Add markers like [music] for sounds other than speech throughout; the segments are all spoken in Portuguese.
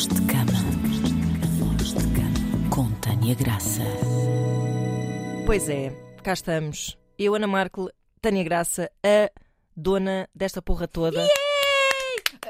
Voz de cama. Voz de cama. Com Tânia Graça. Pois é, cá estamos. Eu, Ana Marco, Tânia Graça, a dona desta porra toda.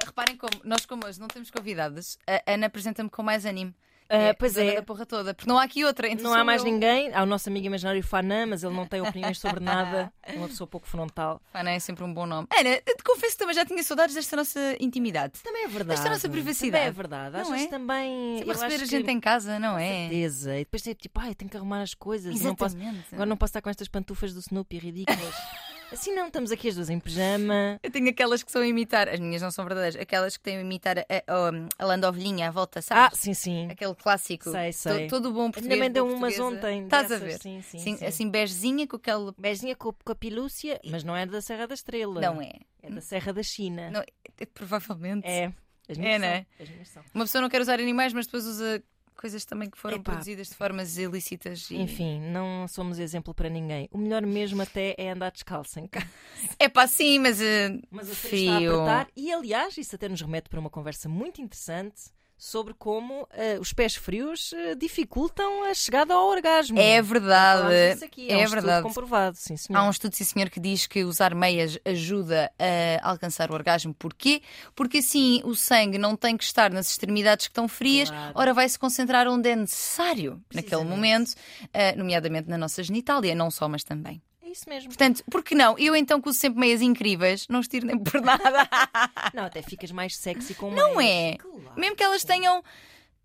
Reparem como, nós como hoje não temos convidadas, a Ana apresenta-me com mais ânimo. Ah, pois é. da porra toda, porque não há aqui outra. então Não há mais eu. ninguém. Há o nosso amigo imaginário Fanã, mas ele não tem opiniões sobre nada. É [laughs] uma pessoa pouco frontal. Ana é sempre um bom nome. Ana, eu te confesso que também já tinha saudades desta nossa intimidade. Também é verdade. Esta nossa privacidade. Também é verdade. Às Não vezes é? também. Sempre receber acho a gente que... em casa, não é? certeza. E depois é tipo, ai, tenho que arrumar as coisas. e Não posso... Exatamente. Agora não posso estar com estas pantufas do Snoopy ridículas. [laughs] assim não, estamos aqui as duas em pijama. Eu tenho aquelas que são a imitar, as minhas não são verdadeiras, aquelas que têm a imitar a, a, a Landovilhinha à volta, Ah, sabes? sim, sim. Aquele clássico. Sei, sei. To- Todo bom Ainda português. também deu umas ontem. Estás a ver? Sim, sim, Assim, sim. assim begezinha com aquele. Beijinha com, com a pilúcia, mas não é da Serra da Estrela. Não é. É da Serra da China. Não, é- provavelmente. É. As É, minhas não são. é? As minhas são. Uma pessoa não quer usar animais, mas depois usa coisas também que foram Epá. produzidas de formas ilícitas. E... Enfim, não somos exemplo para ninguém. O melhor mesmo até é andar descalço em casa. [laughs] É pá, sim, mas. Uh, Mas o frio está a apertar. E aliás, isso até nos remete para uma conversa muito interessante sobre como eh, os pés frios eh, dificultam a chegada ao orgasmo. É verdade. aqui, é, É um verdade. comprovado, sim, senhor. Há um estudo, sim senhor, que diz que usar meias ajuda a alcançar o orgasmo. Porquê? Porque assim o sangue não tem que estar nas extremidades que estão frias, Claro. ora vai se concentrar onde é necessário naquele momento, eh, nomeadamente na nossa genitália, não só, mas também. Isso mesmo. Portanto, por que não? Eu então que uso sempre meias incríveis, não estiro nem por nada. [laughs] Não, até ficas mais sexy com Não meias. é? Claro. Mesmo que elas tenham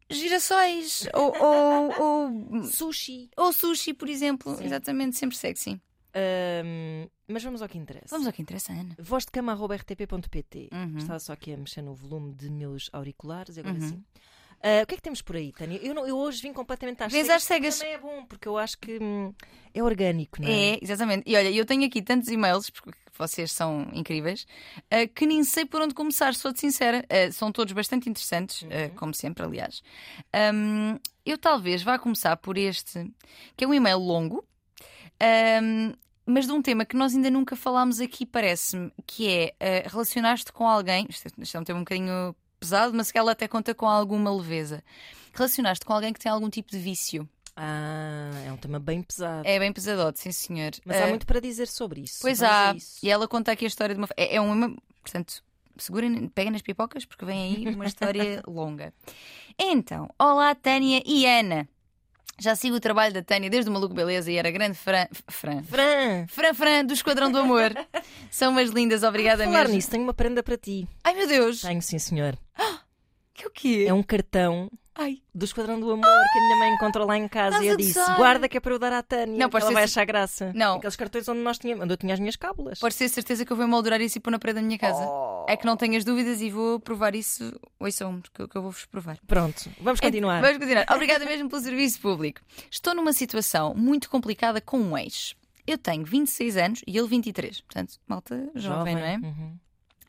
girassóis ou, ou, ou, Sushi. ou sushi, por exemplo. Sim. Exatamente, sempre sexy. Ahm, mas vamos ao que interessa. Vamos ao que interessa, Ana. Voz de cama.rtp.pt. Uhum. Estava só aqui a mexer no volume de meus auriculares e agora Uhum. sim. Ah, o que é que temos por aí, Tânia? Eu, não- eu hoje vim completamente às Vês cegas. às cegas. Também é bom, porque eu acho que hum, é orgânico, não é? É, exatamente. E olha, eu tenho aqui tantos e-mails, porque vocês são incríveis, eh, que nem sei por onde começar, sou-te sincera. Eh, são todos bastante interessantes, eh, como sempre, aliás. Ahm, eu talvez vá começar por este, que é um e-mail longo, ahm, mas de um tema que nós ainda nunca falámos aqui, parece-me, que é eh, relacionar-te com alguém. Isto, é- isto é um tema um bocadinho pesado, mas que ela até conta com alguma leveza. Relacionar-te com alguém que tem algum tipo de vício. Ah, é um tema bem pesado. É bem pesadote, sim senhor. Mas há muito para dizer sobre isso. Pois Vamos há. isso. E ela conta aqui a história de uma. É, é uma. Portanto, segurem, peguem nas pipocas, porque vem aí uma história [laughs] longa. Então, olá Tânia e Ana. Já sigo o trabalho da Tânia desde o Maluco Beleza e era grande fran. Fran. Fran, Fran Fran do Esquadrão do Amor. [laughs] São umas lindas, obrigada falar mesmo. nisso, tenho uma prenda para ti. Ai meu Deus! Tenho, sim, senhor. [gasps] Que o quê? É um cartão Ai. do Esquadrão do Amor que a minha mãe encontrou lá em casa Estás e eu a disse: gozar? guarda que é para eu dar à Tânia. Não, que pode ela ser vai se- achar graça. Não. Aqueles cartões onde, nós tínhamos, onde eu tinha as minhas cábulas. Podes ter certeza que eu vou moldurar isso e pôr na parede da minha casa. Oh. É que não tenhas dúvidas e vou provar isso. Ouçam, que eu, que eu vou-vos provar. Pronto, vamos continuar. Vamos continuar. Obrigada mesmo pelo serviço público. Estou numa situação muito complicada com um ex. Eu tenho 26 anos e ele 23. Portanto, malta jovem, não é? Uhum.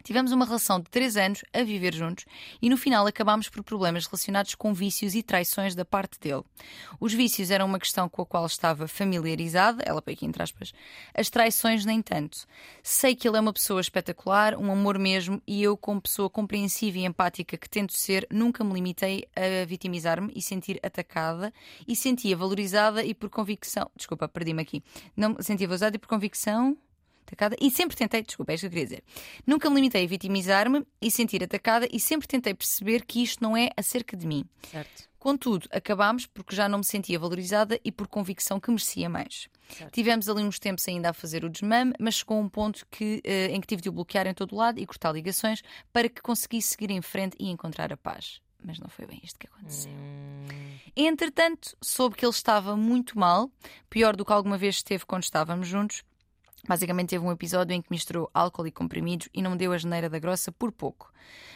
Tivemos uma relação de 3 anos a viver juntos e no final acabámos por problemas relacionados com vícios e traições da parte dele. Os vícios eram uma questão com a qual estava familiarizada, ela põe aqui entre aspas, as traições nem tanto. Sei que ele é uma pessoa espetacular, um amor mesmo, e eu, como pessoa compreensiva e empática que tento ser, nunca me limitei a vitimizar-me e sentir atacada e sentia valorizada e por convicção. Desculpa, perdi-me aqui. Não, sentia valorizada e por convicção atacada e sempre tentei, desculpa, é isto que eu queria dizer. Nunca me limitei a vitimizar-me e sentir atacada e sempre tentei perceber que isto não é acerca de mim. Certo. Contudo, acabámos porque já não me sentia valorizada e por convicção que merecia mais. Certo. Tivemos ali uns tempos ainda a fazer o desmame, mas chegou um ponto que, eh, em que tive de o bloquear em todo o lado e cortar ligações para que conseguisse seguir em frente e encontrar a paz. Mas não foi bem isto que aconteceu. Hum, Entretanto, soube que ele estava muito mal, pior do que alguma vez esteve quando estávamos juntos. Basicamente, teve um episódio em que misturou álcool e comprimidos e não me deu a geneira da grossa por pouco.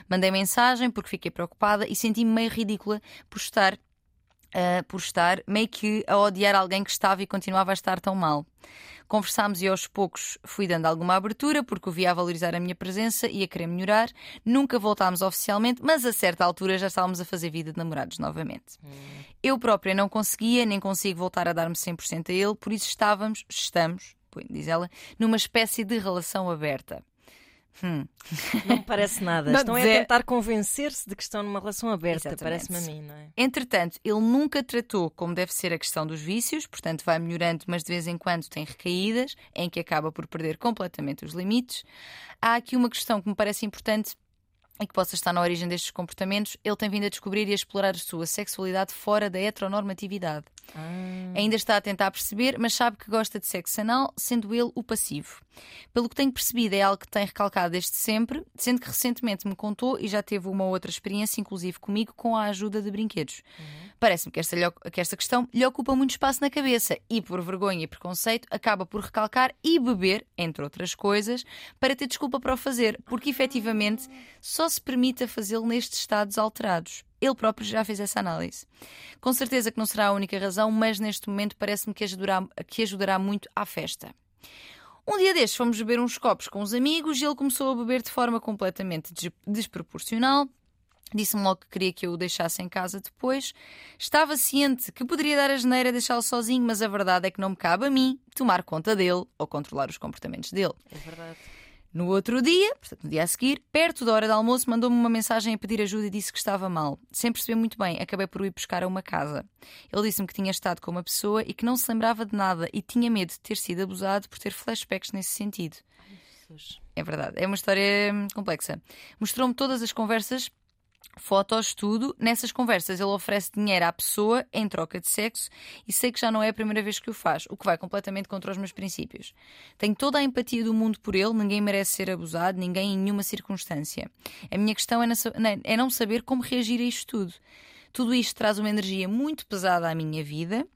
Mandei mensagem porque fiquei preocupada e senti-me meio ridícula por estar, ah, por estar meio que a odiar alguém que estava e continuava a estar tão mal. Conversámos e aos poucos fui dando alguma abertura porque o via a valorizar a minha presença e a querer melhorar. Nunca voltámos oficialmente, mas a certa altura já estávamos a fazer vida de namorados novamente. Eu própria não conseguia, nem consigo voltar a dar-me 100% a ele, por isso estávamos, estamos, diz ela, numa espécie de relação aberta. Hum. Não me parece nada. Não Estão é a tentar convencer-se de que estão numa relação aberta, parece-me a mim, não é? Entretanto, ele nunca tratou como deve ser a questão dos vícios, portanto vai melhorando, mas de vez em quando tem recaídas, em que acaba por perder completamente os limites. Há aqui uma questão que me parece importante e que possa estar na origem destes comportamentos. Ele tem vindo a descobrir e a explorar a sua sexualidade fora da heteronormatividade. Ah, Ainda está a tentar perceber, mas sabe que gosta de sexo anal, sendo ele o passivo. Pelo que tenho percebido, é algo que tem recalcado desde sempre, sendo que recentemente me contou e já teve uma outra experiência, inclusive comigo, com a ajuda de brinquedos. Parece-me que esta, que esta questão lhe ocupa muito espaço na cabeça e, por vergonha e preconceito, acaba por recalcar e beber, entre outras coisas, para ter desculpa para o fazer, porque efetivamente só se permite fazê-lo nestes estados alterados. Ele próprio já fez essa análise. Com certeza que não será a única razão, mas neste momento parece-me que ajudará, que ajudará muito à festa. Um dia destes fomos beber uns copos com os amigos e ele começou a beber de forma completamente des- desproporcional. Disse-me logo que queria que eu o deixasse em casa depois. Estava ciente que poderia dar a geneira deixá-lo sozinho, mas a verdade é que não me cabe a mim tomar conta dele ou controlar os comportamentos dele. é verdade. No outro dia, portanto no dia a seguir, perto da hora do almoço, mandou-me uma mensagem a pedir ajuda e disse que estava mal. Sem perceber muito bem, acabei por ir buscar a uma casa. Ele disse-me que tinha estado com uma pessoa e que não se lembrava de nada e tinha medo de ter sido abusado por ter flashbacks nesse sentido. Jesus. É verdade, é uma história hum, complexa. Mostrou-me todas as conversas, fotos, tudo. Nessas conversas, ele oferece dinheiro à pessoa em troca de sexo e sei que já não é a primeira vez que o faz, o que vai completamente contra os meus princípios. Tenho toda a empatia do mundo por ele, ninguém merece ser abusado, ninguém em nenhuma circunstância. A minha questão é, é não saber como reagir a isto tudo. Tudo isto traz uma energia muito pesada à minha vida.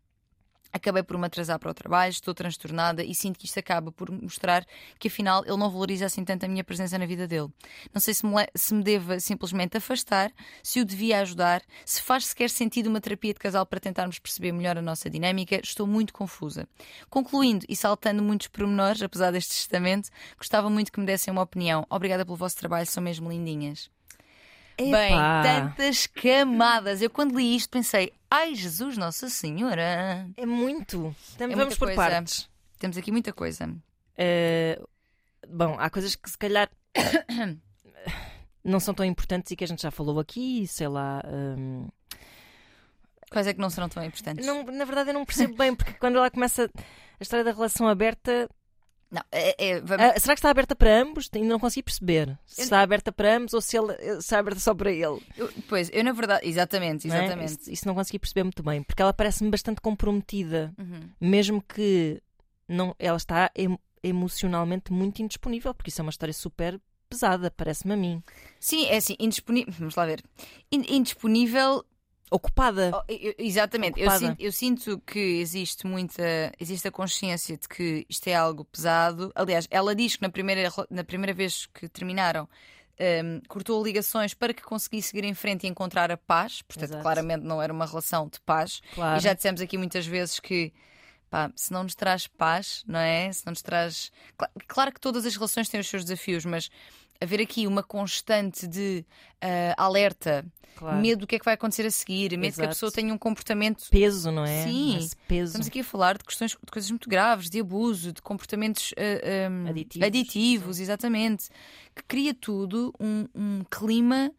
Acabei por me atrasar para o trabalho, estou transtornada e sinto que isto acaba por mostrar que afinal ele não valoriza assim tanto a minha presença na vida dele. Não sei se me, se me deva simplesmente afastar, se o devia ajudar, se faz sequer sentido uma terapia de casal para tentarmos perceber melhor a nossa dinâmica. Estou muito confusa. Concluindo e saltando muitos pormenores, apesar deste testamento, gostava muito que me dessem uma opinião. Obrigada pelo vosso trabalho, são mesmo lindinhas. Bem, tantas camadas. Eu quando li isto pensei, ai Jesus, Nossa Senhora. É muito. Então, É vamos por coisa. partes. Temos aqui muita coisa. Eh, bom, há coisas que se calhar [coughs] não são tão importantes e que a gente já falou aqui, sei lá. hum, Quais é que não serão tão importantes? não, na verdade, eu não percebo bem, porque quando ela começa a história da relação aberta, Não, é, é- vamos- ah, será que está aberta para ambos? Ainda não consegui perceber se está aberta para ambos ou se, ele, se está aberta só para ele. eu- pois, eu na verdade, exatamente, não é? exatamente. Isso, isso não consegui perceber muito bem, porque ela parece-me bastante comprometida, Uhum. mesmo que não, ela está em- emocionalmente muito indisponível, porque isso é uma história super pesada, parece-me a mim. Sim, é assim, indisponível. Vamos lá ver. In- indisponível. Ocupada. oh, eu- exatamente. Eu Ocupada. sinto, eu sinto que existe muita. Existe a consciência de que isto é algo pesado. Aliás, ela diz que na primeira, na primeira vez que terminaram. hum, cortou ligações para que conseguisse seguir em frente e encontrar a paz, portanto, Exato. claramente não era uma relação de paz. Claro. E já dissemos aqui muitas vezes que pá, se não nos traz paz, não é? Se não nos traz. Cla- Claro que todas as relações têm os seus desafios, mas haver aqui uma constante de ah, alerta, Claro. medo do que é que vai acontecer a seguir, medo que a Exato. pessoa tenha um comportamento. peso, não é? Sim. Esse peso. Estamos aqui a falar de questões de coisas muito graves, de abuso, de comportamentos ah, ah, Aditivos. aditivos, exatamente, que cria tudo um, um clima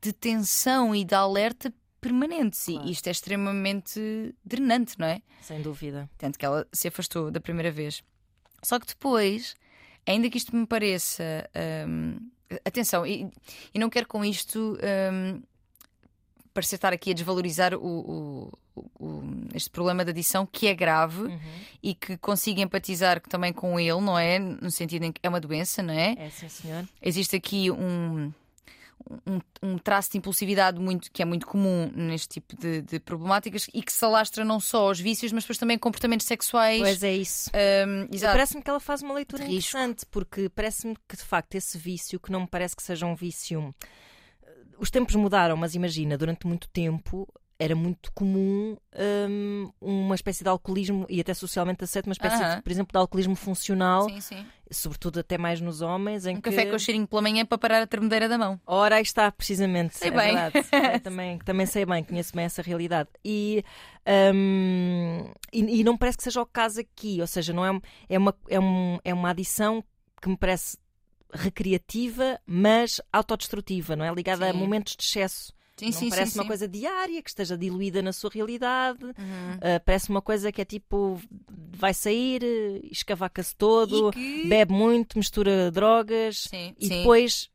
de tensão e de alerta permanentes. Claro. E isto é extremamente drenante, não é? Sem dúvida. Tanto que ela se afastou da primeira vez. Só que depois, ainda que isto me pareça. hum, atenção, e, e não quero com isto hum, parecer estar aqui a desvalorizar o, o- o- este problema da adição, que é grave Uhum. e que consigo empatizar também com ele, não é? No sentido em que é uma doença, não é? É sim, senhor. Existe aqui um. Um, um traço de impulsividade muito, que é muito comum neste tipo de, de problemáticas e que se alastra não só aos vícios, mas depois também comportamentos sexuais. Pois é isso. Exato. Parece-me que ela faz uma leitura interessante, porque parece-me que de facto esse vício, que não me parece que seja um vício. Os tempos mudaram, mas imagina, durante muito tempo era muito comum hum, uma espécie de alcoolismo, e até socialmente aceito, uma espécie, Aham. de, por exemplo, de alcoolismo funcional, Sim, sim. Sobretudo até mais nos homens, em Um que. café com cheirinho pela manhã para parar a tremedeira da mão. Ora, aí está, precisamente. Sei é bem. [laughs] também, também sei bem, conheço bem essa realidade. E, hum, e, e não parece que seja o caso aqui, ou seja, não é, é, uma, é, um, é uma adição que me parece recreativa, mas autodestrutiva, não é? Ligada a Sim. momentos de excesso. Sim, não sim, parece sim, uma coisa diária, que esteja diluída na sua realidade. Uhum. Uh, parece uma coisa que é tipo, vai sair, escavaca-se todo, que- bebe muito, mistura drogas e depois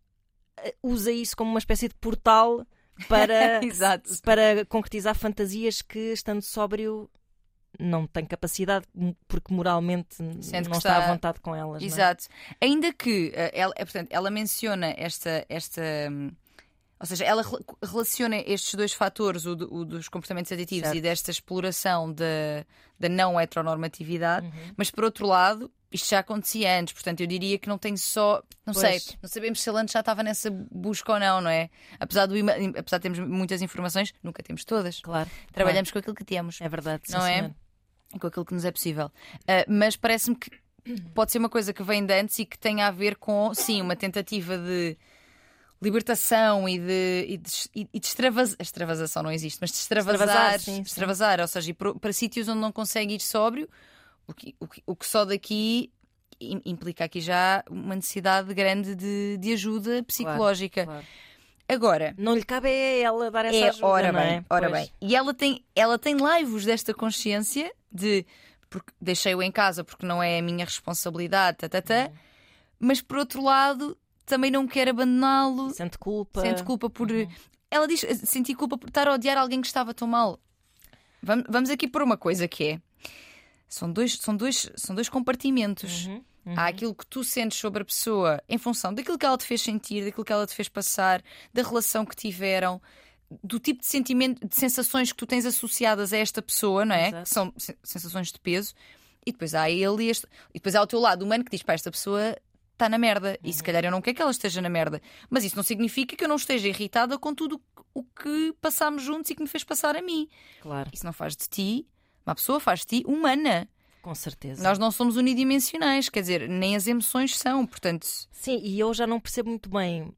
eh, usa isso como uma espécie de portal para, [laughs] para concretizar fantasias que, estando sóbrio, não tem capacidade, porque moralmente Sente não está... está- à vontade com elas. é? Exato. Ainda que eh, ela, eh, portanto, ela menciona esta. esta hum, ou seja, ela rela- relaciona estes dois fatores, o, do- o dos comportamentos aditivos Certo. e desta exploração da, da não heteronormatividade, Uhum. mas por outro lado, isto já acontecia antes, portanto, eu diria que não tem só. Não Pois. sei, não sabemos se ele antes já estava nessa busca ou não, não é? Apesar, do, apesar de termos muitas informações, nunca temos todas. Claro. Trabalhamos com aquilo que temos claro. É verdade. sim, Não é? senhor. com aquilo que nos é possível. Ah, mas parece-me que pode ser uma coisa que vem de antes e que tem a ver com, sim, uma tentativa de libertação e de, e de, e de extravas... extravasação não existe, mas de extravasar, Extravasar, sim, sim. extravasar, ou seja, ir para, para sítios onde não consegue ir sóbrio, o que, o que, o que só daqui im- implica aqui já uma necessidade grande de, de ajuda psicológica. claro. Agora, Não lhe cabe a ela dar essa é, ajuda, ora não bem, é? ora Pois. bem. E ela tem, ela tem laivos desta consciência de porque deixei-o em casa porque não é a minha responsabilidade, tá, tá, tá. Uhum. mas por outro lado também não quer abandoná-lo, Sente culpa. sente culpa por. Uhum. Ela diz senti culpa por estar a odiar alguém que estava tão mal. Vamos, vamos aqui por uma coisa que é. São dois, são dois, são dois compartimentos. Uhum, uhum. Há aquilo que tu sentes sobre a pessoa em função daquilo que ela te fez sentir, daquilo que ela te fez passar, da relação que tiveram, do tipo de sentimento, de sensações que tu tens associadas a esta pessoa, não é? Exato. Que são sen- sensações de peso. E depois há ele e, este... e depois há o teu lado humano que diz para esta pessoa está na merda. E Uhum. se calhar eu não quero que ela esteja na merda. Mas isso não significa que eu não esteja irritada com tudo o que passámos juntos e que me fez passar a mim. Claro, Isso não faz de ti, uma pessoa faz de ti humana. com certeza. Nós não somos unidimensionais, quer dizer, nem as emoções são, portanto. Sim, e eu já não percebo muito bem,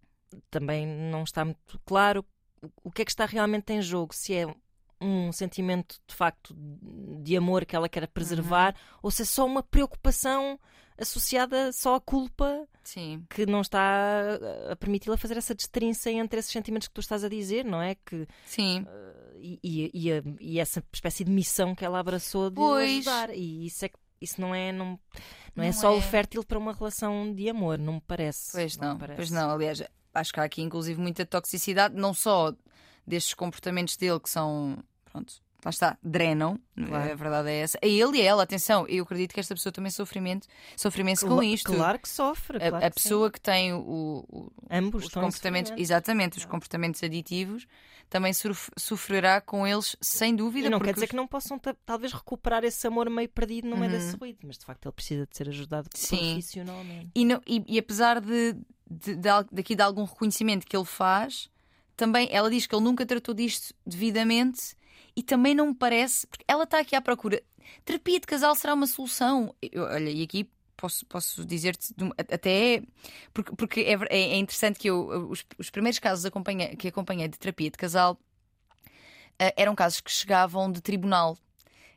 também não está muito claro o- o que é que está realmente em jogo. Se é um sentimento de facto de amor que ela quer preservar ou se é só uma preocupação associada só à culpa Sim. que não está a- permiti-la fazer essa destrinça entre esses sentimentos que tu estás a dizer, não é? Que, Sim. e, e- e a- e essa espécie de missão que ela abraçou de Pois. ajudar. E isso é que isso não é, não, não é Não só é. o fértil para uma relação de amor, não me parece. Pois me não, parece. pois não. Aliás, acho que há aqui inclusive muita toxicidade, não só destes comportamentos dele que são, pronto, lá está, drenam, Claro. a verdade é essa. A ele e a ela, atenção, eu acredito que esta pessoa também sofrimento, sofre imenso com Cla- isto. Claro que sofre. A, claro a que sim. pessoa que tem o, o- Ambos os comportamentos, exatamente, os comportamentos aditivos, também sof- sofrerá com eles sem dúvida. E não quer dizer os- que não possam ta- talvez recuperar esse amor meio perdido no meio Uhum. desse ruído, mas de facto ele precisa de ser ajudado Sim. profissionalmente. E, não- e- e apesar de, de, de daqui de algum reconhecimento que ele faz, também ela diz que ele nunca tratou disto devidamente e também não me parece, porque ela está aqui à procura. Terapia de casal será uma solução. Eu- olha, e aqui posso, posso dizer-te até porque, porque é, é- é interessante que eu os, os primeiros casos que acompanhei de terapia de casal eh, eram casos que chegavam de tribunal.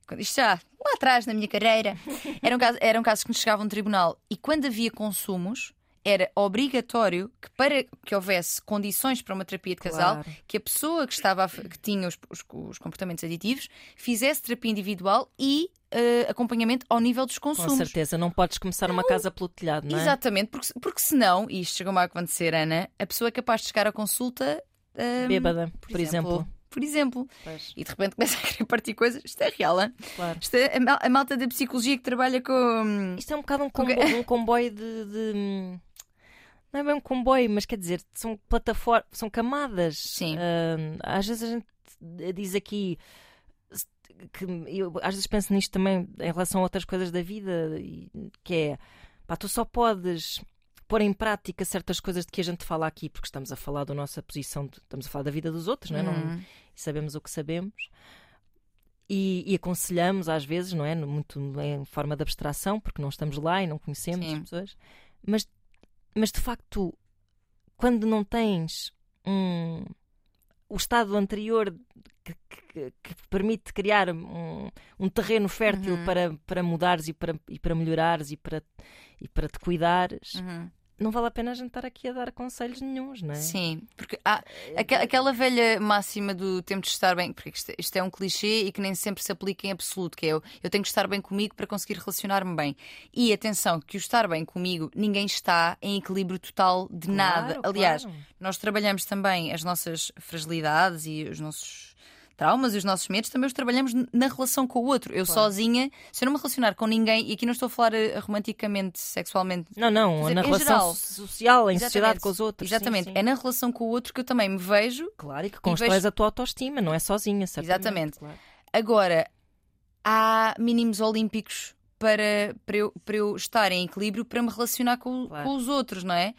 Quando- Isto já lá atrás na minha carreira [laughs] eram casos, eram casos que nos chegavam de tribunal e quando havia consumos era obrigatório que para que houvesse condições para uma terapia de casal Claro. que a pessoa que estava a que tinha os, os- os comportamentos aditivos fizesse terapia individual e eh, acompanhamento ao nível dos Com consumos. certeza, não podes começar uma casa pelo telhado, não é? Exatamente, porque, porque senão, e isto chegou-me a acontecer, Ana, a pessoa é capaz de chegar à consulta ehm, Bêbada, por, exemplo. Por exemplo. Pois, E de repente começa a querer partir coisas. Isto é real, hein? claro. Isto é a, mal- a malta da psicologia que trabalha com. Isto é um bocado um, Com combo- um comboio de, de- Não é bem um comboio, mas quer dizer, são plataformas, são camadas. Sim. Ah, às vezes a gente diz aqui que eu às vezes penso nisto também em relação a outras coisas da vida, que é pá, tu só podes pôr em prática certas coisas de que a gente fala aqui, porque estamos a falar da nossa posição, de- estamos a falar da vida dos outros, não é? Não, Hum, e sabemos o que sabemos e, e aconselhamos às vezes, não é? Muito em forma de abstração, porque não estamos lá e não conhecemos Sim. as pessoas, mas, mas de facto, quando não tens um, o estado anterior que, que- que permite criar um, um terreno fértil Uhum. para, para mudares e para, e para melhorares e para, e para te cuidares, uhum. Não vale a pena a gente estar aqui a dar conselhos nenhums, não é? Sim, porque há aqua- aquela velha máxima do temos de estar bem, porque isto, isto é um clichê e que nem sempre se aplica em absoluto, que é eu, eu tenho que estar bem comigo para conseguir relacionar-me bem. E atenção, que o estar bem comigo, ninguém está em equilíbrio total de nada. Claro, Aliás, claro. nós trabalhamos também as nossas fragilidades e os nossos traumas e os nossos medos, também os trabalhamos na relação com o outro. Eu Claro. sozinha, se eu não me relacionar com ninguém, e aqui não estou a falar eh, romanticamente, sexualmente, Não, não, dizer, na relação geral. so- social, em sociedade com os outros. sim, Exatamente. sim. É na relação com o outro que eu também me vejo. Claro, e que constróis vejo- a tua autoestima, não é sozinha, certamente. Exatamente. claro. Agora, há mínimos olímpicos para, para, eu, para eu estar em equilíbrio para me relacionar com, Claro. com os outros, não é?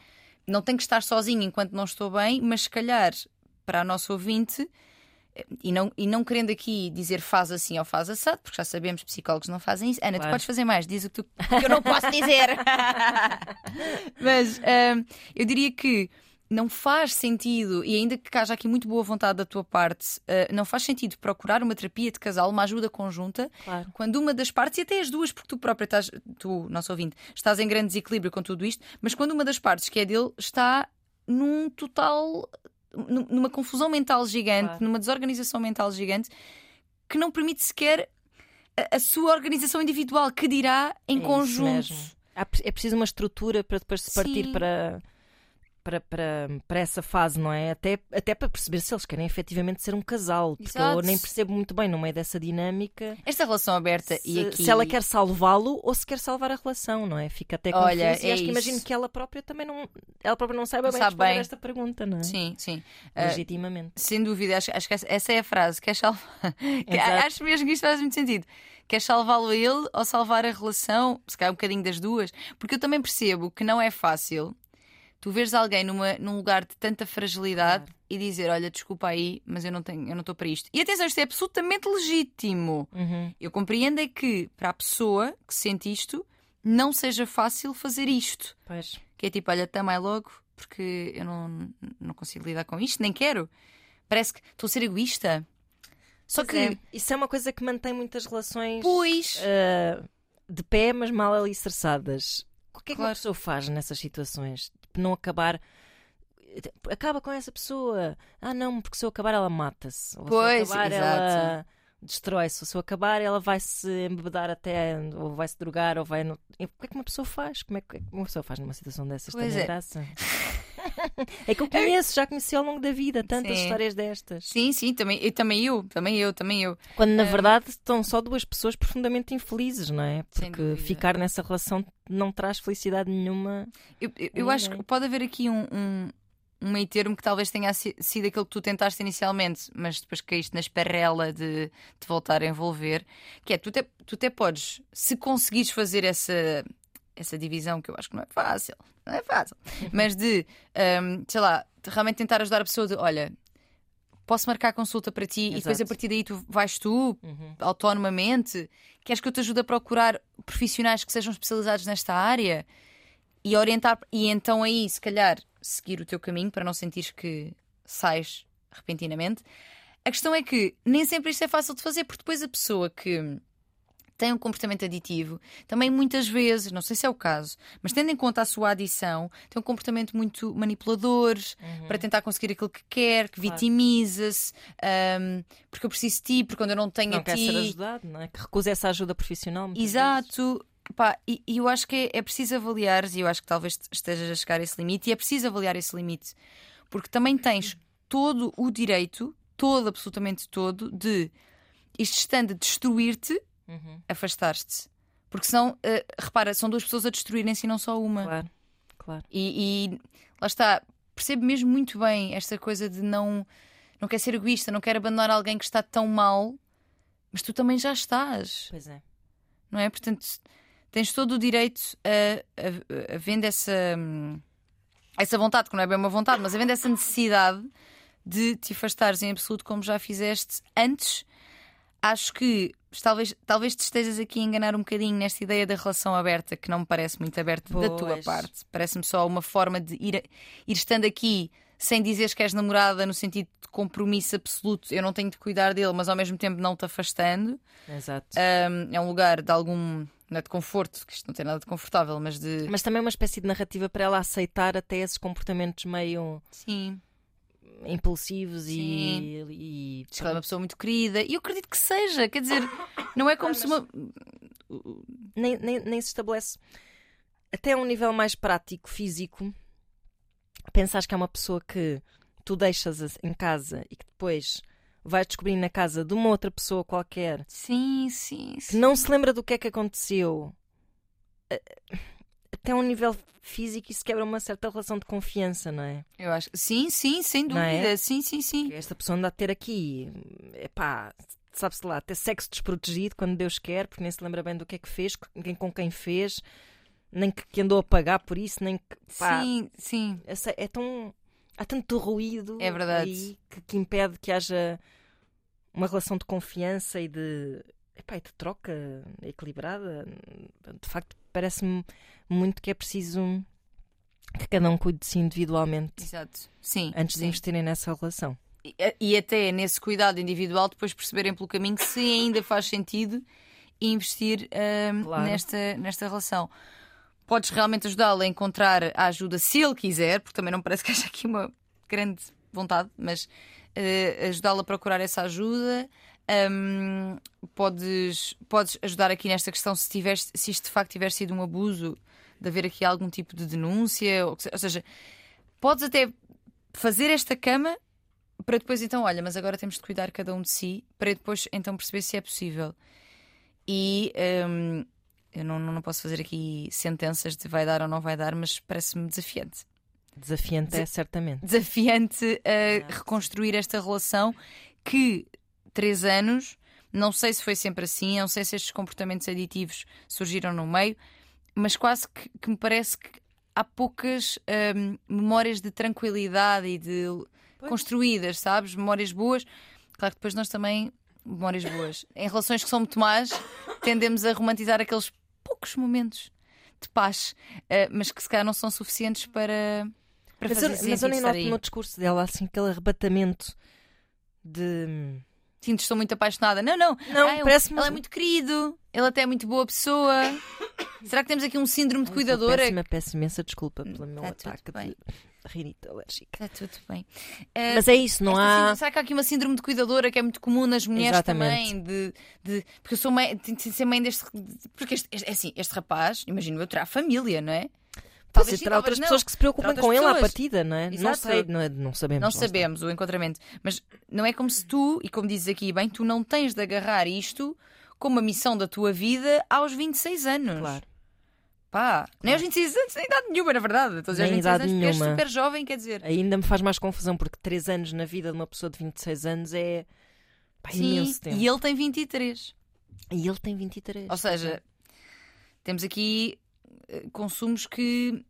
Não tenho que estar sozinho enquanto não estou bem, mas se calhar para a nossa ouvinte. E não, e não querendo aqui dizer faz assim ou faz assado, porque já sabemos que psicólogos não fazem isso. Ana, tu Claro. podes fazer mais, diz o que, tu, que eu não posso dizer. [laughs] Mas hum, eu diria que não faz sentido, e ainda que haja aqui muito boa vontade da tua parte, uh, não faz sentido procurar uma terapia de casal, uma ajuda conjunta, Claro. quando uma das partes, e até as duas, porque tu própria estás, tu, nosso ouvinte, estás em grande desequilíbrio com tudo isto, mas quando uma das partes, que é dele, está num total. Num- numa confusão mental gigante, Claro. numa desorganização mental gigante, que não permite sequer a, a sua organização individual, que dirá em É conjunto. É preciso uma estrutura para depois se partir Sim. para, para, para, para essa fase, não é? Até, até para perceber se eles querem efetivamente ser um casal. Porque Exato. eu nem percebo muito bem no meio dessa dinâmica Esta relação aberta e se, aqui. se ela quer salvá-lo ou se quer salvar a relação, não é? Fica até confuso. Olha, e é acho que imagino que ela própria também não. Ela própria não saiba Não bem sabe responder bem. esta pergunta, não é? Sim, sim. Ah, Legitimamente. sem dúvida, acho, acho que essa- é a frase. Quer salvar. [laughs] acho mesmo que isto faz muito sentido. Quer salvá-lo a ele ou salvar a relação? Se calhar um bocadinho das duas. Porque eu também percebo que não é fácil tu veres alguém numa, num lugar de tanta fragilidade Claro. e dizer: Olha, desculpa aí, mas eu não tenho, eu não estou para isto. E atenção, isto é absolutamente legítimo. Uhum. Eu compreendo é que para a pessoa que sente isto não seja fácil fazer isto. Pois. Que é tipo, olha, também logo, porque eu não, não consigo lidar com isto, nem quero. Parece que estou a ser egoísta. Só Pois que, é, Isso é uma coisa que mantém muitas relações pois, ah, de pé, mas mal alicerçadas. O que é que uma Claro. pessoa faz nessas situações? Tipo, não acabar. Acaba com essa pessoa. Ah, não, porque se eu acabar, ela mata-se. Ou Pois, se eu acabar, exato. ela destrói-se. Se eu acabar, ela vai se embebedar até. Ou vai se drogar, ou vai. No... O que é que uma pessoa faz? Como é que uma pessoa faz numa situação dessas? Pois Tem é. graça. [laughs] [laughs] é que eu conheço, já conheci ao longo da vida tantas Sim. histórias destas. sim, sim, também eu, também eu, também eu, também eu. Quando na Ah. verdade estão só duas pessoas profundamente infelizes, não é? Porque ficar nessa relação não traz felicidade nenhuma. Eu, eu- eu acho que pode haver aqui um, um, um meio termo que talvez tenha si- sido aquilo que tu tentaste inicialmente, mas depois caíste na esparrela de te voltar a envolver. Que é, tu até, tu até podes, se conseguires fazer essa, essa divisão, que eu acho que não é fácil, não é fácil, mas de, hum, sei lá, realmente tentar ajudar a pessoa de, olha. Posso marcar a consulta para ti e depois a Exato. partir daí tu vais tu, Uhum. autonomamente? Queres que eu te ajude a procurar profissionais que sejam especializados nesta área e orientar e então aí, se calhar, seguir o teu caminho para não sentires que sais repentinamente? A questão é que nem sempre isto é fácil de fazer, porque depois a pessoa que tem um comportamento aditivo, também muitas vezes, não sei se é o caso, mas tendo em conta a sua adição, tem um comportamento muito manipulador para tentar conseguir aquilo que quer, que Claro. vitimiza-se, hum, porque eu preciso de ti, porque quando eu não tenho Não a quer ti. ser ajudado, não é? Que recusa essa ajuda profissional. vezes. Exato. Pá, e, e eu acho que é, é preciso avaliar, e eu acho que talvez estejas a chegar a esse limite, e é preciso avaliar esse limite, porque também tens todo o direito, todo, absolutamente todo, de isto estando a destruir-te, Uhum. afastar-te. Porque senão, eh, repara, são duas pessoas a destruírem-se e não só uma. Claro, claro. E, e lá está, percebo mesmo muito bem esta coisa de não, não quer ser egoísta, não quer abandonar alguém que está tão mal, mas tu também já estás Pois é. não é? Portanto, tens todo o direito a, a, a vendo essa, essa vontade, que não é bem uma vontade, mas havendo essa necessidade de te afastares em absoluto, como já fizeste antes. Acho que talvez, talvez te estejas aqui a enganar um bocadinho nesta ideia da relação aberta, que não me parece muito aberta da tua parte. Parece-me só uma forma de ir, ir estando aqui sem dizeres que és namorada, no sentido de compromisso absoluto. Eu não tenho de cuidar dele, mas ao mesmo tempo não te afastando. Exato. Um, é um lugar de algum não é de conforto, que isto não tem nada de confortável, mas de. Mas também é uma espécie de narrativa para ela aceitar até esses comportamentos meio Sim. Impulsivos e, Sim. e- que ela é uma pessoa muito querida. E eu acredito que seja. Quer dizer, [laughs] não é como se uma. nem, nem, nem se estabelece até a um nível mais prático, físico. Pensares que é uma pessoa que tu deixas em casa e que depois vais descobrir na casa de uma outra pessoa qualquer Sim, sim, que sim. não se lembra do que é que aconteceu. A- Até um nível físico isso quebra uma certa relação de confiança, não é? Eu acho. Sim, sim, sem é? dúvida. Sim, sim, sim. Esta pessoa anda a ter aqui, epá, sabe-se lá, até sexo desprotegido quando Deus quer, porque nem se lembra bem do que é que fez, com quem fez, nem que, andou a pagar por isso, nem que. Pá, Sim, sim. essa- é tão. Há tanto ruído É verdade. aí que, que impede que haja uma relação de confiança e de. Epá, e de troca equilibrada. De facto, parece-me muito que é preciso que cada um cuide de si individualmente Exato. Sim. antes de sim. investirem nessa relação. E, e até nesse cuidado individual, depois perceberem pelo caminho se ainda faz sentido investir ahm, Claro. nesta, nesta relação. Podes realmente ajudá-lo a encontrar a ajuda se ele quiser, porque também não parece que [laughs] haja aqui uma grande vontade, mas eh, ajudá-lo a procurar essa ajuda. Ahm, podes, podes ajudar aqui nesta questão se, tiveres, se isto de facto tiver sido um abuso, de haver aqui algum tipo de denúncia, ou, ou seja, podes até fazer esta cama para depois então, olha, mas agora temos de cuidar cada um de si, para depois então perceber se é possível. E hum, eu não, não posso fazer aqui sentenças de vai dar ou não vai dar, mas parece-me desafiante. Desafiante é certamente. Desafiante a reconstruir esta relação que três anos, não sei se foi sempre assim, não sei se estes comportamentos aditivos surgiram no meio, mas quase que, que me parece que há poucas hum, memórias de tranquilidade e de construídas, sabes? Memórias boas. Claro que depois nós também, memórias boas. Em relações que são muito más, tendemos a romantizar aqueles poucos momentos de paz, eh, mas que se calhar não são suficientes para, para Mas fazer eu, mas eu nem noto no discurso dela assim aquele arrebatamento de. Sinto, estou muito apaixonada. Não, não. Não, Ah, é parece-me- Ele é muito querido, ele até é muito boa pessoa. Será que temos aqui um síndrome de cuidadora? Péssima, peço imensa desculpa pelo meu tá tudo ataque de rinite alérgica. Está tudo bem. Eh, Mas é isso, não há. síndrome- será que há aqui uma síndrome de cuidadora que é muito comum nas mulheres Exatamente. também? De, de- porque eu sou mãe, tenho de ser mãe deste. Porque este, este- é assim, este rapaz, imagino eu, terá família, não é? Talvez sim, terá outras talvez pessoas não. que se preocupam com outras ele à pessoas. partida, não é? Não Exato. sei, não, é- não sabemos. Não lá está. sabemos o enquadramento. Mas não é como se tu, e como dizes aqui bem, tu não tens de agarrar isto como a missão da tua vida aos 26 anos. Claro. Pá, nem aos 26 anos, nem idade nenhuma, na verdade. Estou a dizer aos Nem 26 idade anos porque és nenhuma. super jovem, quer dizer. Ainda me faz mais confusão porque 3 anos na vida de uma pessoa de 26 anos é. Pá, imenso tempo. e ele tem 23. E ele tem 23. Ou seja, temos aqui consumos que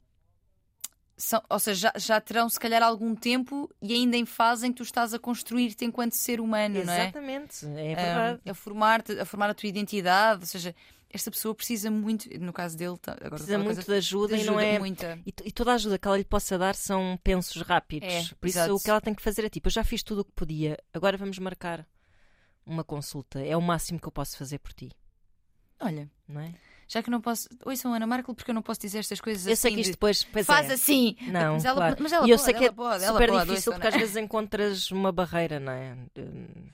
são, ou seja, já, já terão se calhar algum tempo e ainda em fase em que tu estás a construir-te enquanto ser humano, não é? Exatamente, é verdade. a formar-te, a formar a tua identidade, ou seja, esta pessoa precisa muito, no caso dele, tá- agora Precisa muito coisa, de ajuda, de e não ajuda, é. muita. E, e toda a ajuda que ela lhe possa dar são pensos rápidos. É, Por isso exato. o que ela tem que fazer é tipo, eu já fiz tudo o que podia, agora vamos marcar uma consulta. É o máximo que eu posso fazer por ti, Olha, não é? Já que eu não posso. Oi, sou Ana Marco, porque eu não posso dizer estas coisas Eu assim. sei que isto de, depois pois Faz é. assim! Não, mas ela, claro. mas ela e eu pode, sei que ela é pode, super pode, difícil porque às Ana. vezes encontras uma barreira, não é?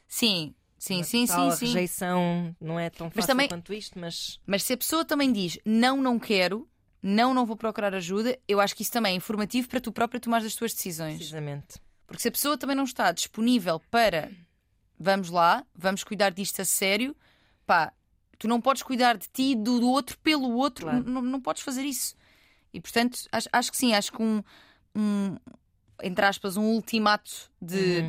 Sim, sim, uma sim, sim, sim. rejeição não é tão fácil também- quanto isto, mas Mas se a pessoa também diz não, não quero, não, não vou procurar ajuda, eu acho que isso também é informativo para tu própria tomar as tuas decisões. precisamente. Porque se a pessoa também não está disponível para vamos lá, vamos cuidar disto a sério, pá, tu não podes cuidar de ti do, do outro pelo outro, Claro. não, não podes fazer isso. E portanto, acho, acho que sim, acho que um, um, entre aspas, um ultimato de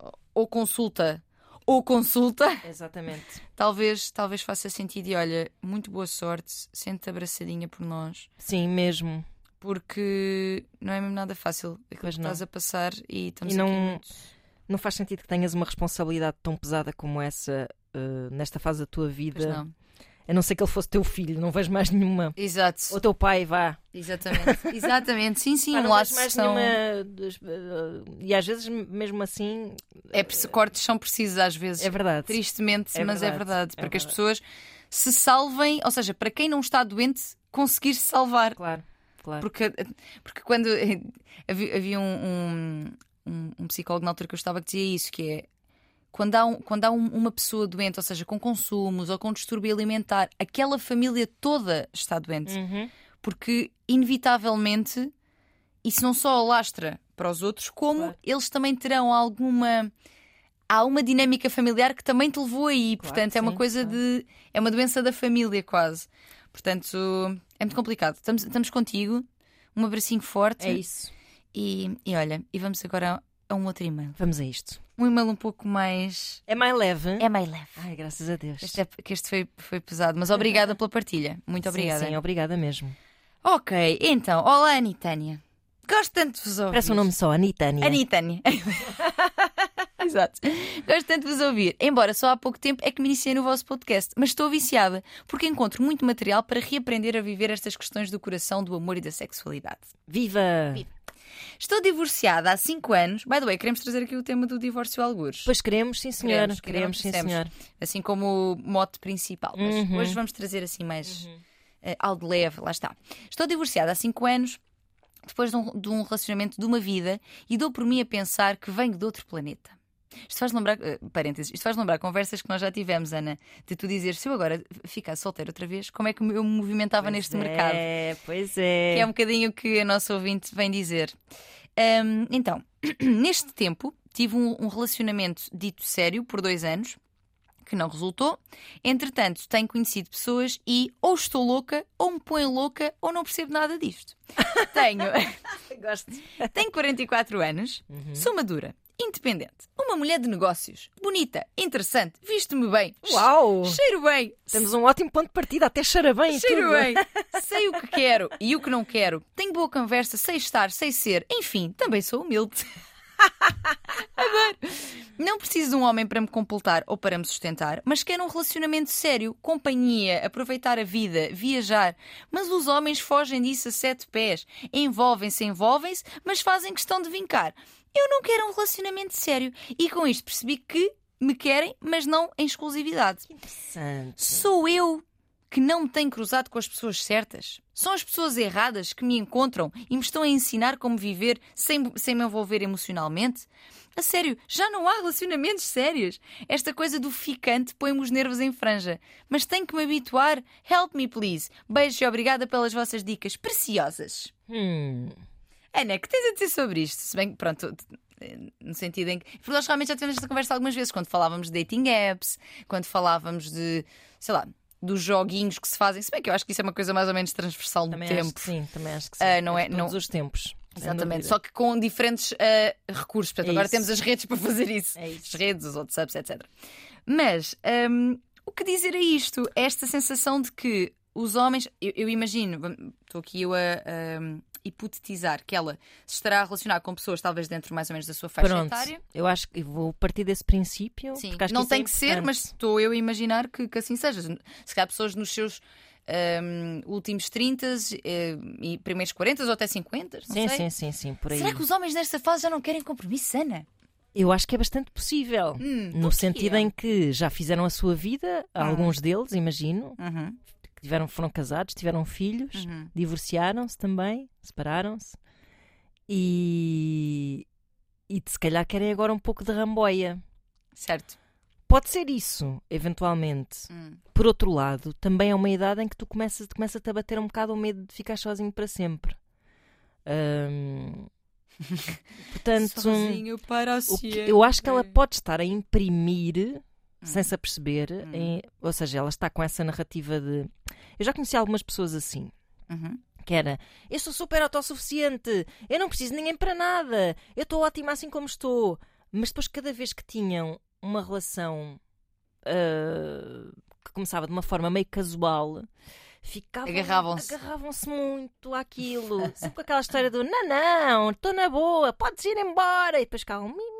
Uhum, ou consulta ou consulta, exatamente. [laughs] talvez, talvez faça sentido. E olha, muito boa sorte, sente abraçadinha por nós. Sim, mesmo. Porque não é mesmo nada fácil aquilo que estás a passar e estamos E não- aqui. Não faz sentido que tenhas uma responsabilidade tão pesada como essa eh, nesta fase da tua vida. não. A não ser que ele fosse teu filho, não vejo mais nenhuma. Exato. Ou teu pai, vá. Exatamente. [laughs] Exatamente. Sim, sim, Pá, um não laço vejo mais são... nenhuma. eh, E às vezes, mesmo assim. É, preciso- cortes são precisos às vezes. É verdade. Tristemente, É mas é verdade, verdade. é Porque as verdade. pessoas se salvem, ou seja, para quem não está doente, conseguir se salvar. Claro, claro. Porque, porque quando havia, havia um, um, um, psicólogo na altura que eu estava que dizia isso, que é quando há, um, quando há um, uma pessoa doente, ou seja, com consumos ou com distúrbio alimentar, aquela família toda está doente. Uhum. Porque, inevitavelmente, isso não só alastra para os outros, como Claro. eles também terão alguma. Há uma dinâmica familiar que também te levou aí. Claro Portanto, que é uma sim, coisa claro. de. É uma doença da família, quase. Portanto, é muito complicado. Estamos, estamos contigo. Um abracinho forte. É isso. E, e olha, e vamos agora a um outro e-mail. Vamos a isto. Um e-mail um pouco mais. É mais leve? É mais leve. Ai, graças a Deus. Este, é, que este foi, foi pesado, mas obrigada pela partilha. Muito obrigada. Sim, sim, obrigada mesmo. Ok, então, olá Anitânia. Gosto tanto de vos ouvir. Parece um nome só, Anitânia. Anitânia. [laughs] Exato. Gosto tanto de vos ouvir. Embora só há pouco tempo é que me iniciei no vosso podcast, mas estou viciada porque encontro muito material para reaprender a viver estas questões do coração, do amor e da sexualidade. Viva! Estou divorciada há 5 anos. By the way, queremos trazer aqui o tema do divórcio algures. Pois queremos, sim senhor. Queremos, Queremos, queremos, sim senhor. assim como o mote principal. Mas Uhum. hoje vamos trazer assim mais eh, algo de leve, lá está. Estou divorciada há 5 anos, depois de um, de um relacionamento de uma vida, e dou por mim a pensar que venho de outro planeta. Isto faz lembrar, eh, parênteses, isto faz lembrar conversas que nós já tivemos, Ana, de tu dizer se eu agora ficasse solteira outra vez, como é que eu me movimentava neste Pois mercado? É, pois é. que é um bocadinho o que a nossa ouvinte vem dizer. Hum, então, [clears throat] neste tempo, tive um, um relacionamento dito sério por dois anos, que não resultou. Entretanto, tenho conhecido pessoas e ou estou louca, ou me põe louca, ou não percebo nada disto. [laughs] tenho, Gosto. [laughs] tenho 44 anos, sou madura, independente, uma mulher de negócios, bonita, interessante, visto-me bem, Uau! cheiro bem, Temos um ótimo ponto de partida, até cheira bem Cheiro bem. [laughs] Sei o que quero e o que não quero. Tenho boa conversa, sei estar, sei ser. Enfim, também sou humilde. [laughs] Adoro. Não preciso de um homem para me completar ou para me sustentar, mas quero um relacionamento sério, companhia, aproveitar a vida, viajar. Mas os homens fogem disso a sete pés. Envolvem-se, envolvem-se, mas fazem questão de vincar. Eu não quero um relacionamento sério e com isto percebi que me querem, mas não em exclusividade. Interessante. Sou eu que não me tenho cruzado com as pessoas certas? São as pessoas erradas que me encontram e me estão a ensinar como viver sem, sem me envolver emocionalmente? A sério, já não há relacionamentos sérios. Esta coisa do ficante põe-me os nervos em franja. Mas tenho que me habituar. Help me, please. Beijo e obrigada pelas vossas dicas preciosas. Hum. Ana, que tens a dizer sobre isto? Se bem que, pronto, no sentido em que. Porque nós realmente já tivemos esta conversa algumas vezes, quando falávamos de dating apps, quando falávamos de, sei lá, dos joguinhos que se fazem. Se bem que eu acho que isso é uma coisa mais ou menos transversal no Também tempo. acho que sim, também acho que sim. Ah, não é- de todos não- os tempos. Exatamente, só que com diferentes ah, recursos. Portanto, É agora isso. temos as redes para fazer isso. É isso. As redes, os WhatsApps, etc. Mas hum, o que dizer a isto? Esta sensação de que os homens. Eu, eu imagino, estou aqui eu a. a hipotetizar que ela se estará a relacionar com pessoas talvez dentro mais ou menos da sua faixa Pronto, etária. eu acho que vou partir desse princípio. Sim, não é tem que ser, mas estou eu a imaginar que, que assim seja. Se calhar pessoas nos seus hum, últimos 30 eh, e primeiros 40 ou até 50, não Sim, sei. sim, sim, sim, por aí. Será que os homens nesta fase já não querem compromisso, Ana? Eu acho que é bastante possível. Hum, no sentido em que já fizeram a sua vida, Ah. alguns deles, imagino, Uhum, tiveram, foram casados, tiveram filhos, uhum. divorciaram-se também, separaram-se e, e se calhar querem agora um pouco de ramboia. Certo. Pode ser isso, eventualmente. Hum. Por outro lado, também é uma idade em que tu começas, começa-te a bater um bocado o medo de ficar sozinho para sempre. Hum, [laughs] portanto, Sozinho para o que- eu acho que ela pode estar a imprimir sem se aperceber, Hum. em- ou seja, ela está com essa narrativa de. Eu já conheci algumas pessoas assim, Uhum. que era eu sou super autossuficiente, eu não preciso de ninguém para nada, eu estou ótima assim como estou. Mas depois, cada vez que tinham uma relação ah, que começava de uma forma meio casual, ficavam, Agarravam-se. agarravam-se muito àquilo. [laughs] Sempre com aquela história do não, não, estou na boa, podes ir embora. E depois ficavam mi, mi, mi, mi, mi.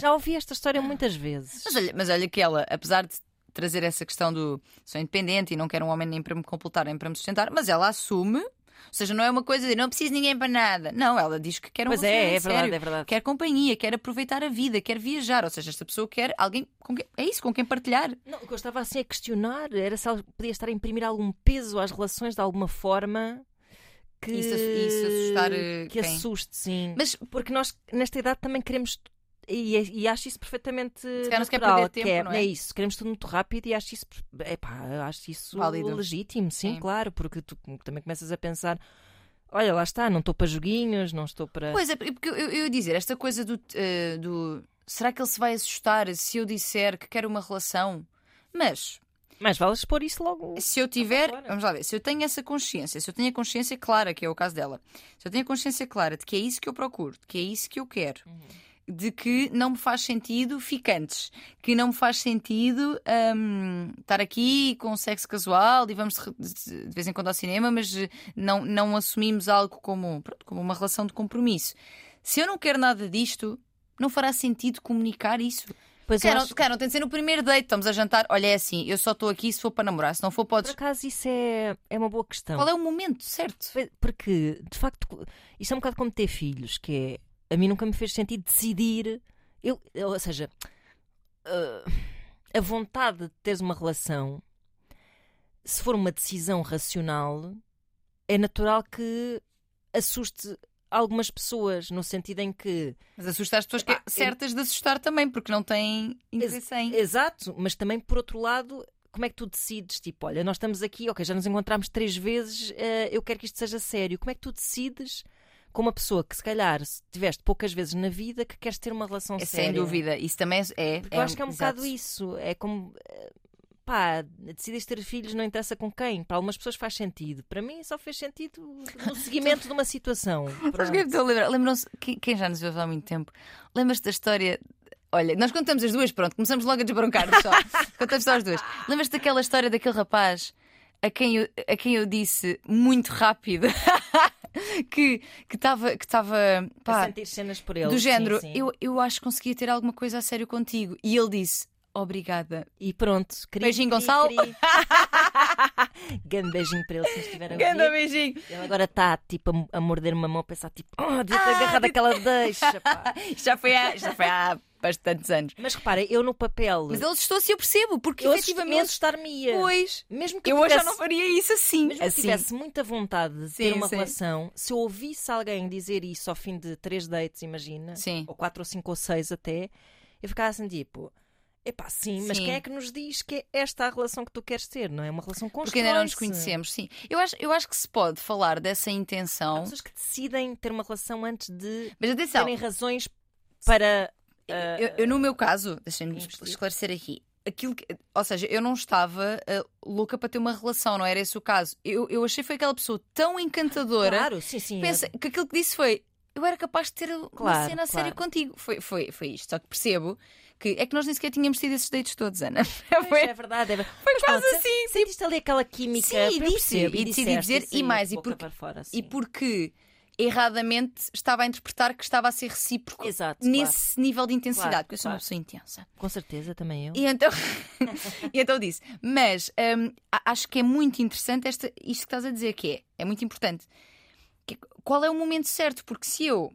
Já ouvi esta história muitas vezes. Mas olha, mas olha que ela, apesar de trazer essa questão do sou independente e não quero um homem nem para me completar nem para me sustentar, mas ela assume Ou seja, não é uma coisa de não preciso de ninguém para nada. Não, ela diz que quer um Pois é, é verdade, sério, é verdade. Quer companhia, quer aproveitar a vida, quer viajar. Ou seja, esta pessoa quer alguém com quem. É isso, com quem partilhar. Não, o que eu estava assim a questionar era se ela podia estar a imprimir algum peso às relações de alguma forma que, Isso- isso assustar, eh, que quem? assuste, sim. Mas Porque nós, nesta idade, também queremos. E, e acho isso perfeitamente se natural, tempo, não é? isso, queremos tudo muito rápido e acho isso, epá, acho isso Válido. legítimo, sim, Sim. claro, porque tu também começas a pensar, olha, lá está, não estou para joguinhos, não estou para. Pois é, porque eu, eu ia dizer, esta coisa do, eh, do. Será que ele se vai assustar se eu disser que quero uma relação? Mas Mas vale expor isso logo. se eu tiver. Vamos lá ver, se eu tenho essa consciência, se eu tenho a consciência clara, que é o caso dela, se eu tenho a consciência clara de que é isso que eu procuro, de que é isso que eu quero. De que não me faz sentido ficantes, que não me faz sentido hum, estar aqui com sexo casual e vamos de vez em quando ao cinema, mas não, não assumimos algo como, pronto, como uma relação de compromisso. Se eu não quero nada disto, não fará sentido comunicar isso. Pois Cara, acho- cara, não tem de ser no primeiro date, estamos a jantar. Olha, é assim, eu só estou aqui se for para namorar, se não for, Por podes. acaso isso é, é uma boa questão. Qual é o momento certo? Porque, de facto, isto é um bocado como ter filhos, que é. A mim nunca me fez sentido decidir. Eu, eu- ou seja, ah, a vontade de teres uma relação, se for uma decisão racional, é natural que assuste algumas pessoas, no sentido em que. Mas assustar as pessoas é Epá, eu- certas de assustar também, porque não têm interesse em. Exato, mas também por outro lado. Como é que tu decides? Tipo, olha, nós estamos aqui, ok, já nos encontramos três vezes, eh, eu quero que isto seja sério. Como é que tu decides com uma pessoa que se calhar se tiveste poucas vezes na vida que queres ter uma relação É, séria? sem dúvida, isso também é. é Porque eu acho que é um exato. bocado isso. É como. Pá, decides ter filhos, não interessa com quem. Para algumas pessoas faz sentido. Para mim só fez sentido no seguimento de uma situação. [laughs] É? Lembram-se, quem, já nos viu há muito tempo, lembras-te da história. Olha, nós contamos as duas, pronto, começamos logo a desbroncar só. [laughs] contamos só as duas. Lembras-te daquela história daquele rapaz a quem eu, a quem eu disse muito rápido [laughs] que estava que estava A sentir cenas por ele. do sim, género, sim. Eu, eu acho que conseguia ter alguma coisa a sério contigo. E ele disse: Obrigada. E pronto. Cri, Beijinho, Gonçalo. cri. [laughs] Grande beijinho para ele se estiver a ouvir. beijinho. Ele agora está tipo a, a morder uma mão a pensar tipo, oh, devia ter Ah, agarrado aquela deixa. pá." [laughs] Já foi há, já foi há bastantes anos. Mas repara, eu no papel. Mas ele assustou-se, eu percebo, porque eu efetivamente. assustar-me-ia. Pois. Mesmo que Eu hoje já tivesse- não faria isso assim. Mesmo que assim. tivesse muita vontade de ter Sim, uma sim. relação, se eu ouvisse alguém dizer isso ao fim de três dates, imagina, Sim. ou quatro ou cinco ou seis até, eu ficava assim tipo. Epá, sim, mas Sim. quem é que nos diz que é esta a relação que tu queres ter, não é? Uma relação constante. Porque ainda não nos conhecemos, sim. Eu acho, eu acho que se pode falar dessa Há intenção. pessoas que decidem ter uma relação antes de Mas atenção, terem razões para. eu, eu, no meu caso, deixem-me esclarecer aqui. Aquilo que, ou seja, eu não estava ah, louca para ter uma relação, não era esse o caso. Eu, eu achei foi aquela pessoa tão encantadora. Claro, sim, sim. Pensa que aquilo que disse foi: eu era capaz de ter uma Claro, cena a sério claro. contigo. Foi, foi, foi isto. Só que percebo que é que nós nem sequer tínhamos tido esses dates todos, Ana. [laughs] Pois, Foi- é verdade. É... verdade. Foi Mas quase pronto, assim, se- Sentiste ali aquela química. Sim, eu e disse, percebo, e decidi disseste, dizer, e sim, mais, e porque- fora, E porque erradamente estava a interpretar que estava a ser recíproco Exato, nesse nível de intensidade, Claro, porque eu sou uma claro. pessoa intensa. Com certeza, também eu. E então, [laughs] e então disse, mas hum, acho que é muito interessante esta, isto que estás a dizer, que é, é muito importante. É, qual é o momento certo? Porque se eu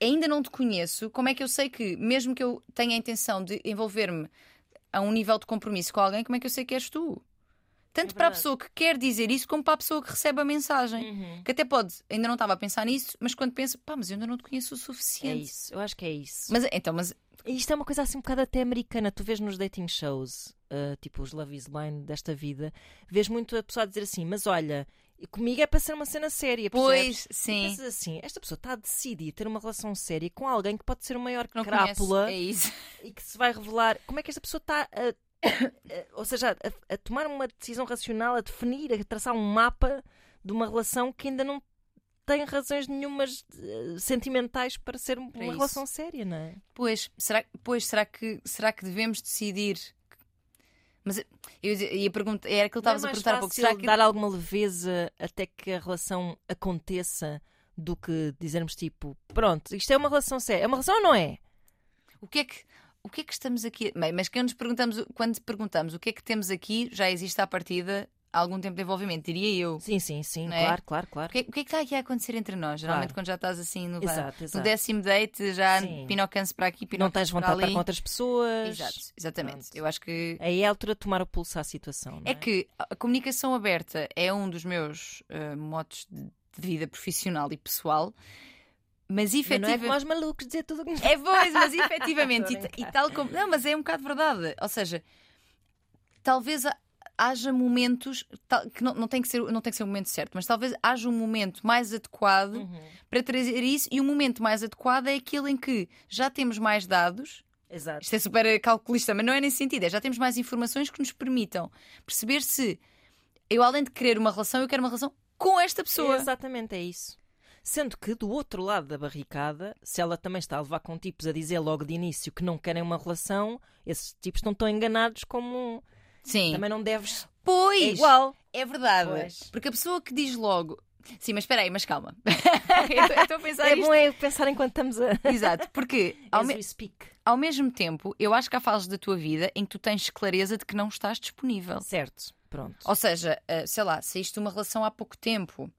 ainda não te conheço, como é que eu sei que, mesmo que eu tenha a intenção de envolver-me a um nível de compromisso com alguém, como é que eu sei que és tu? Tanto É para a pessoa que quer dizer isso, como para a pessoa que recebe a mensagem. Uhum. Que até pode, ainda não estava a pensar nisso, mas quando pensa, pá, mas eu ainda não te conheço o É suficiente. isso, eu acho que é isso. Mas então, mas Isto é uma coisa assim um bocado até americana. Tu vês nos dating shows, ah, tipo os Love is Blind desta vida, vês muito a pessoa a dizer assim: Mas olha, comigo é para ser uma cena séria. percebes? pois, E sim. pensas assim: esta pessoa está a decidir ter uma relação séria com alguém que pode ser o maior Não crápula conheço. É [laughs] e que se vai revelar. Como é que esta pessoa está a. ou seja, a, a tomar uma decisão racional, a definir, a traçar um mapa de uma relação que ainda não tem razões nenhumas eh, sentimentais para ser uma isso. relação séria, não é? Pois, será, pois será, que, será que devemos decidir? Mas eu ia- perguntar, era aquilo que é estavas a mais perguntar há pouco. Será que dar alguma leveza até que a relação aconteça do que dizermos tipo, pronto, isto é uma relação séria. É uma relação ou não é? o que é que o que é que estamos aqui? Bem, mas quando nos perguntamos, quando perguntamos o que é que temos aqui, já existe à partida algum tempo de envolvimento, diria eu. Sim, sim, sim, Não é? claro, claro, claro. O que, é- o que é que está aqui a acontecer entre nós? Geralmente Claro. quando já estás assim no, Exato, no exato. décimo date, já pinocance para aqui, Não pinocance tens vontade de estar com outras pessoas. Exato, exatamente. Pronto. Eu acho que Aí é a altura de tomar o pulso à situação. Não é, É que a comunicação aberta é um dos meus eh, modos de, vida profissional e pessoal, mas Mas não é efetivamente. malucos dizer tudo o que É pois, mas [laughs] efetivamente, e, e tal como. Não, mas é um bocado verdade. Ou seja, talvez haja momentos que não, não, tem que ser, não tem que ser o momento certo, mas talvez haja um momento mais adequado Uhum. para trazer isso, e o momento mais adequado é aquele em que já temos mais dados. Exato. Isto é super calculista, mas não é nesse sentido. É já temos mais informações que nos permitam perceber se eu, além de querer uma relação, eu quero uma relação com esta pessoa. Exatamente, é isso. Sendo que do outro lado da barricada, se ela também está a levar com tipos a dizer logo de início que não querem uma relação, esses tipos não estão enganados como Sim. também não deves. Pois. É igual. É verdade. Pois. Porque a pessoa que diz logo. Sim, mas espera aí, mas calma. [laughs] eu estou- a pensar É isto. bom é pensar enquanto estamos a. [laughs] Exato, porque ao, me- ao mesmo tempo, eu acho que há fases da tua vida em que tu tens clareza de que não estás disponível. Certo, pronto. Ou seja, ah, sei lá, saíste de uma relação há pouco tempo.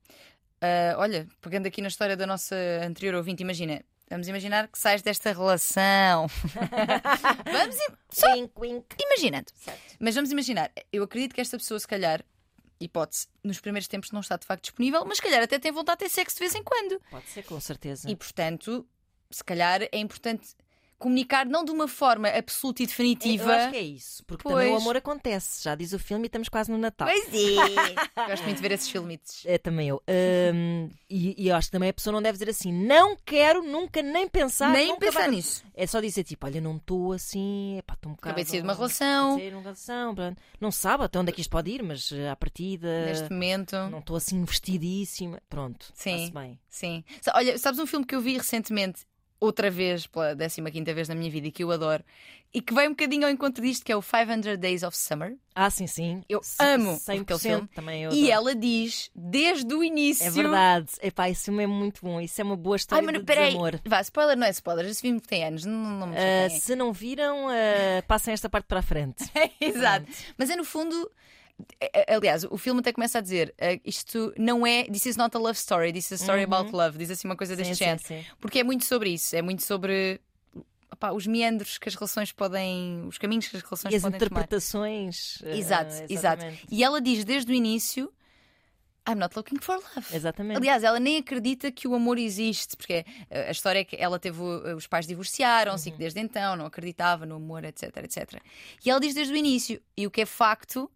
Ah, olha, pegando aqui na história da nossa anterior ouvinte, imagina. Vamos imaginar que sais desta relação. [laughs] vamos im- só Wink, wink. imaginando. Certo. Mas vamos imaginar, eu acredito que esta pessoa, se calhar, hipótese, nos primeiros tempos não está de facto disponível, mas se calhar até tem vontade de ter sexo de vez em quando. Pode ser, com certeza. E portanto, se calhar é importante comunicar não de uma forma absoluta e definitiva. Eu acho que é isso, porque também o Pois. amor acontece. Já diz o filme e estamos quase no Natal. Pois é! [laughs] Gosto muito de ver esses filmitos. É também eu. Hum, e, e acho que também a pessoa não deve dizer assim: não quero nunca nem pensar. Nem pensar vai-" nisso. É só dizer tipo: olha, não estou assim, epá, estou um bocado. Acabei de sair de uma relação. De uma relação. Não sabe até onde é que isto pode ir, mas eh, à partida. Neste momento. Não estou assim vestidíssima. Pronto, Sim. bem. Sim. Olha, sabes um filme que eu vi recentemente, outra vez, pela 15 vez na minha vida, e que eu adoro, e que vai um bocadinho ao encontro disto, que é o 500 Days of Summer. Ah, sim, sim. Eu amo 100% aquele filme. também eu. E ela diz, desde o início. É verdade. Epá, isso é muito bom. Isso é uma boa história Ai, mas de peraí. desamor. Vá, spoiler não é spoiler, esse filme tem anos, não, não me chateiem. se não viram, ah, passem esta parte para a frente. [laughs] Exato. Mas é no fundo. Aliás, o filme até começa a dizer eh, isto não é. This is not a love story, this is a story about love. Diz assim uma coisa deste Uhum. Sim, género. sim. Porque é muito sobre isso. É muito sobre opá, os meandros que as relações podem. os caminhos que as relações E as podem tomar. interpretações. ah, Exato, exato. E ela diz desde o início: I'm not looking for love. Exatamente. Aliás, ela nem acredita que o amor existe, porque eh, a história é que ela teve. Os pais divorciaram-se e Uhum. que desde então não acreditava no amor, etc, etc. E ela diz desde o início. E o que é facto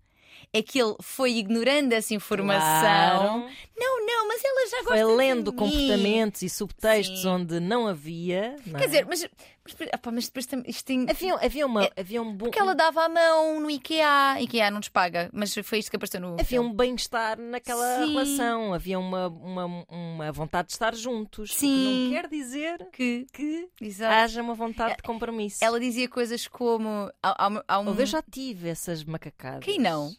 é que ele foi ignorando essa informação. Claro. Não, mas ela já gosta Foi lendo de mim. comportamentos e subtextos Sim. onde não havia. não Quer é? dizer, mas, mas, opá, mas depois também. Isto tem... havia, havia, uma, É- havia um bom. Porque ela dava a mão no IKEA. IKEA não nos paga, mas foi isto que apareceu no. Havia filme. um bem-estar naquela Sim. relação, havia uma, uma, uma vontade de estar juntos. o que Sim. Não quer dizer que. que Exato. haja uma vontade de compromisso. Ela dizia coisas como. Há, há- há um... Eu já tive essas macacadas. Quem não?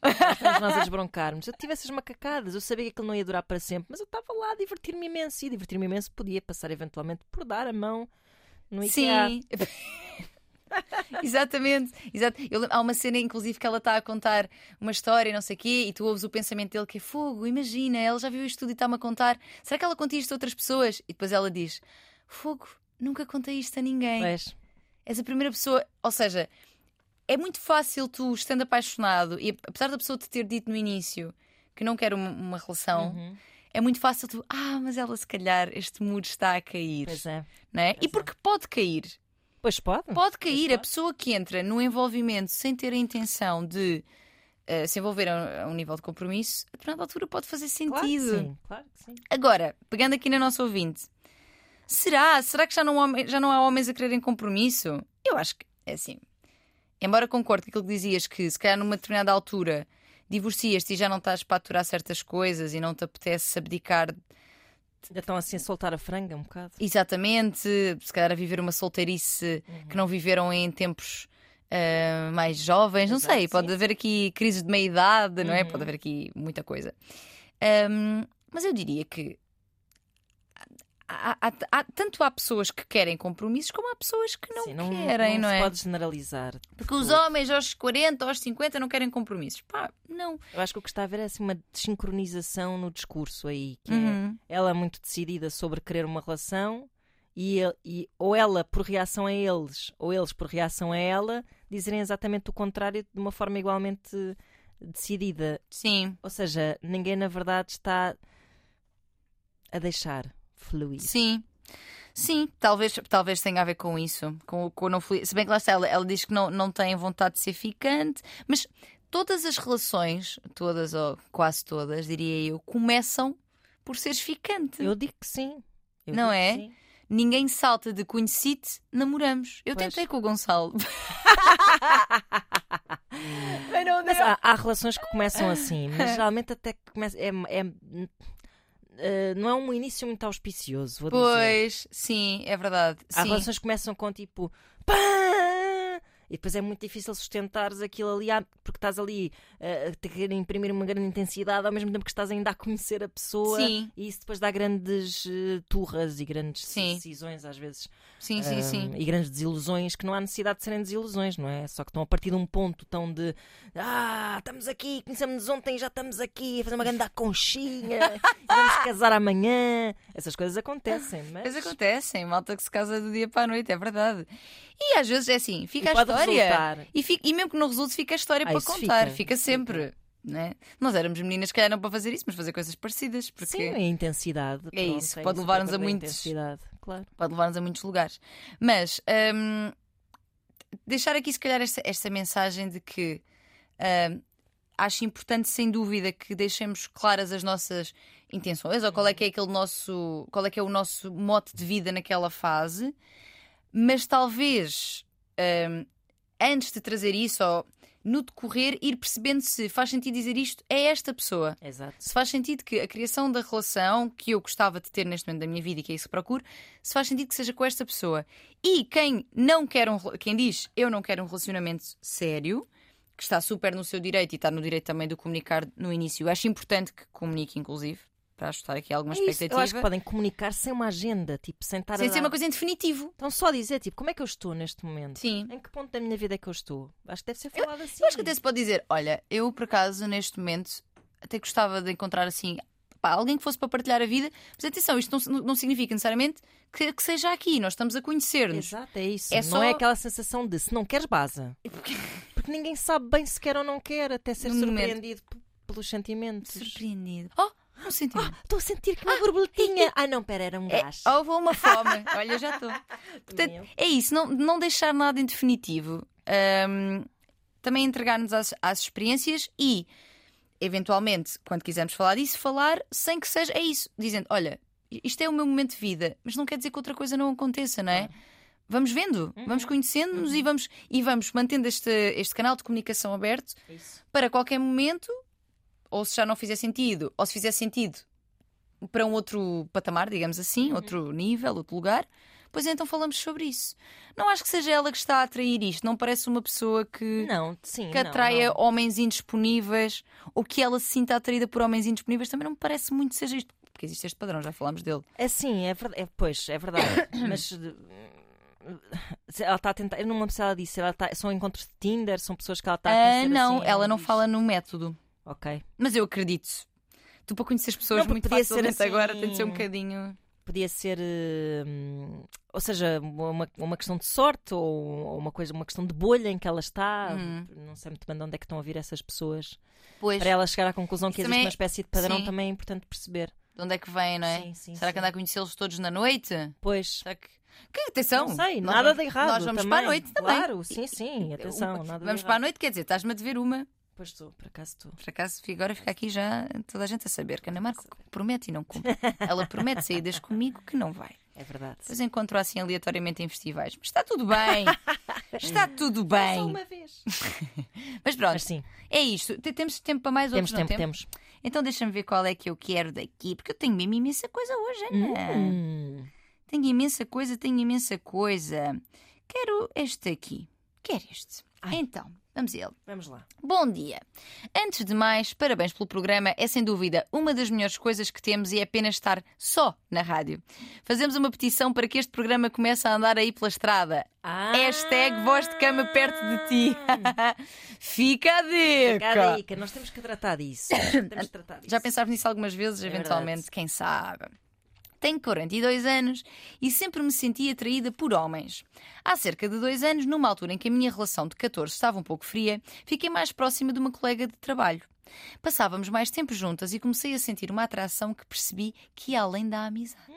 Nós a desbroncarmos. Eu tive essas macacadas. Eu sabia que aquilo não ia durar para sempre, mas eu estava lá a divertir-me imenso. E divertir-me imenso podia passar eventualmente por dar a mão no IKEA. Sim. [laughs] Exatamente, exato. Eu há uma cena, inclusive, que ela está a contar uma história, não sei o quê, e tu ouves o pensamento dele que é fogo, imagina, ela já viu isto tudo e está-me a contar. Será que ela conta isto a outras pessoas? E depois ela diz: Fogo, nunca contei isto a ninguém. Pois. És a primeira pessoa. Ou seja, é muito fácil tu, estando apaixonado, e apesar da pessoa te ter dito no início que não quer uma, uma relação, Uhum. É muito fácil tu, ah, mas ela se calhar este muro está a cair. Pois é. Não é? E Pois é. porque pode cair. Pois pode. Pode cair. pode. A pessoa que entra no envolvimento sem ter a intenção de eh, se envolver a, a um nível de compromisso, a determinada altura pode fazer Claro que sentido. sim. Claro que sim. Agora, pegando aqui na nossa ouvinte, será? Será que já não, há- já não há homens a quererem compromisso? Eu acho que é assim. Embora concorde com aquilo que dizias, que se calhar numa determinada altura divorcias-te e já não estás para aturar certas coisas e não te apetece abdicar Ainda estão assim a soltar a franga um bocado. exatamente, se calhar a viver uma solteirice que não viveram em tempos ah, mais jovens, não Exato, sei, pode sim, haver aqui crises de meia idade, não é? Uhum. Pode haver aqui muita coisa. Ahm, mas eu diria que há, há- há- tanto há pessoas que querem compromissos como há pessoas que não, Sim, não, querem, não, se é? pode generalizar. Porque os homens aos 40, aos 50 não querem compromissos. Pá, não. Eu acho que o que está a haver é assim, uma desincronização no discurso aí, que é Uhum. ela muito decidida sobre querer uma relação e, e ou ela por reação a eles, ou eles por reação a ela, dizerem exatamente o contrário de uma forma igualmente decidida. Sim, Ou seja, ninguém na verdade está a deixar fluir. sim. Sim, talvez, talvez tenha a ver com isso. Com, com não fluir. Se bem que lá está, ela, ela diz que não, não tem vontade de ser ficante, mas todas as relações, todas ou quase todas, diria eu, começam por seres ficante. Eu digo que sim. Eu Não é? sim. Ninguém salta de conheci-te, namoramos. Eu Pois. tentei com o Gonçalo. [laughs] Mas Mas há, há relações que começam assim, mas [laughs] geralmente até que começa. É, é- eh, não é um início muito auspicioso, vou dizer. Pois, sim, é verdade. Sim. relações começam com tipo pá! E depois é muito difícil sustentares aquilo ali, ah, porque estás ali eh, a querer imprimir uma grande intensidade ao mesmo tempo que estás ainda a conhecer a pessoa. Sim. E isso depois dá grandes eh, turras e grandes Sim. decisões às vezes. Sim, sim, Ahm, sim. E grandes desilusões que não há necessidade de serem desilusões, não é? Só que estão a partir de um ponto tão de ah, estamos aqui, conhecemos ontem, já estamos aqui a fazer uma grande conchinha, [laughs] vamos casar amanhã. Essas coisas acontecem, mas Mas acontecem, malta que se casa do dia para a noite, é verdade. E às vezes é assim, fica a pode história. E, fica- e mesmo que não resulte, fica a história Ah, para contar, fica, fica, sempre. Né? Nós éramos meninas que eram para fazer isso, mas fazer coisas parecidas, porque Sim, a intensidade. É pronto, isso, é pode levar-nos é a muitos- claro. pode levar-nos a muitos lugares. Mas hum, deixar aqui, se calhar, esta, esta mensagem de que hum, acho importante, sem dúvida, que deixemos claras as nossas intenções ou qual é que é aquele nosso, qual é que é o nosso mote de vida naquela fase, mas talvez hum, antes de trazer isso, ou no decorrer, ir percebendo se faz sentido dizer isto a esta pessoa. Exato. Se faz sentido que a criação da relação que eu gostava de ter neste momento da minha vida e que é isso que procuro, se faz sentido que seja com esta pessoa. E quem não quer um, quem diz eu não quero um relacionamento sério, que está super no seu direito e está no direito também de comunicar no início, acho importante que comunique, inclusive, para ajustar aqui alguma É expectativa. Eu acho que podem comunicar sem uma agenda, tipo, sem estar Sem a ser dar- uma coisa em definitivo. Então só dizer, tipo, como é que eu estou neste momento? Sim. Em que ponto da minha vida é que eu estou? Acho que deve ser falado assim. Eu acho que até se pode dizer: olha, eu por acaso neste momento até gostava de encontrar assim. pá, alguém que fosse para partilhar a vida, mas atenção, isto não, não significa necessariamente que, que seja aqui, nós estamos a conhecer-nos. Exato, é isso. É não só- é aquela sensação de se não queres, baza. Porque ninguém sabe bem se quer ou não quer, até ser No momento. surpreendido p- pelos sentimentos. Surpreendido. Oh, um sentimento. Estou a sentir que uma borboletinha. [laughs] Ah, não, pera, era um É, gás. ou vou uma [laughs] fome. Olha, já estou. Portanto, é isso, não, não deixar nada em definitivo. Ahm, também entregar-nos às, às experiências e, eventualmente, quando quisermos falar disso, falar sem que seja. É isso, dizendo: olha, isto é o meu momento de vida, mas não quer dizer que outra coisa não aconteça, não é? Vamos vendo, vamos conhecendo-nos e, vamos, e vamos mantendo este, este canal de comunicação aberto Isso. para qualquer momento, ou se já não fizer sentido, ou se fizer sentido para um outro patamar, digamos assim, outro nível, outro lugar, pois então falamos sobre isso. Não acho que seja ela que está a atrair isto, não parece uma pessoa que, Não, sim. que não, atraia não. homens indisponíveis ou que ela se sinta atraída por homens indisponíveis, também não me parece muito que seja isto. Porque existe este padrão, já falámos dele. É sim, é verdade. É, pois, é verdade. [coughs] Mas. eh, Ela está a tentar. Eu não me lembro se ela disse. Ela são encontros de Tinder? São pessoas que ela está a conhecer não, assim, ela não diz. fala no método. Ok. Mas eu acredito. Tu para conhecer as pessoas Não, muito facilmente assim- agora tem de ser um bocadinho. Podia ser. eh, ou seja, uma, uma questão de sorte ou, ou uma, coisa, uma questão de bolha em que ela está. Hum. Não sei muito bem de onde é que estão a vir essas pessoas. Pois, Para ela chegar à conclusão que Isso existe também- uma espécie de padrão sim. também é importante perceber. de onde é que vem, não é? Sim, sim, Será que anda a conhecê-los todos na noite? Pois. Será que. Que atenção! Não sei, nós nada vamos- de errado. Nós vamos também. para a noite também. Claro, sim, sim. [laughs] Atenção, Uma- Vamos para a noite, quer dizer, estás-me a dever uma. Pois estou, por acaso estou. Por acaso, agora fica aqui já toda a gente a saber que a Ana Marco promete e não cumpre. Ela promete saídas comigo que não vai. É verdade. Depois encontro assim aleatoriamente em festivais. Mas está tudo bem. Está tudo bem. Só uma vez. [laughs] Mas pronto, Mas sim, é isto. Te- Temos tempo para mais temos outros, não tempo, temos. Então deixa-me ver qual é que eu quero daqui, porque eu tenho mesmo imensa coisa hoje, Ana. Hum. Tenho imensa coisa, tenho imensa coisa. Quero este aqui. Quero este. Ai. Então, Vamos a ele. Vamos lá. Bom dia. Antes de mais, parabéns pelo programa. É sem dúvida uma das melhores coisas que temos e é apenas estar só na rádio. Fazemos uma petição para que este programa comece a andar aí pela estrada. Ah, Hashtag voz de cama perto de ti. [laughs] Fica a dica. Cada dica, nós temos que tratar disso. Temos que tratar disso. Já pensámos nisso algumas vezes, É eventualmente, verdade. quem sabe. Tenho 42 anos e sempre me senti atraída por homens. Há cerca de dois anos, numa altura em que a minha relação de 14 estava um pouco fria, fiquei mais próxima de uma colega de trabalho. Passávamos mais tempo juntas e comecei a sentir uma atração que percebi que ia além da amizade.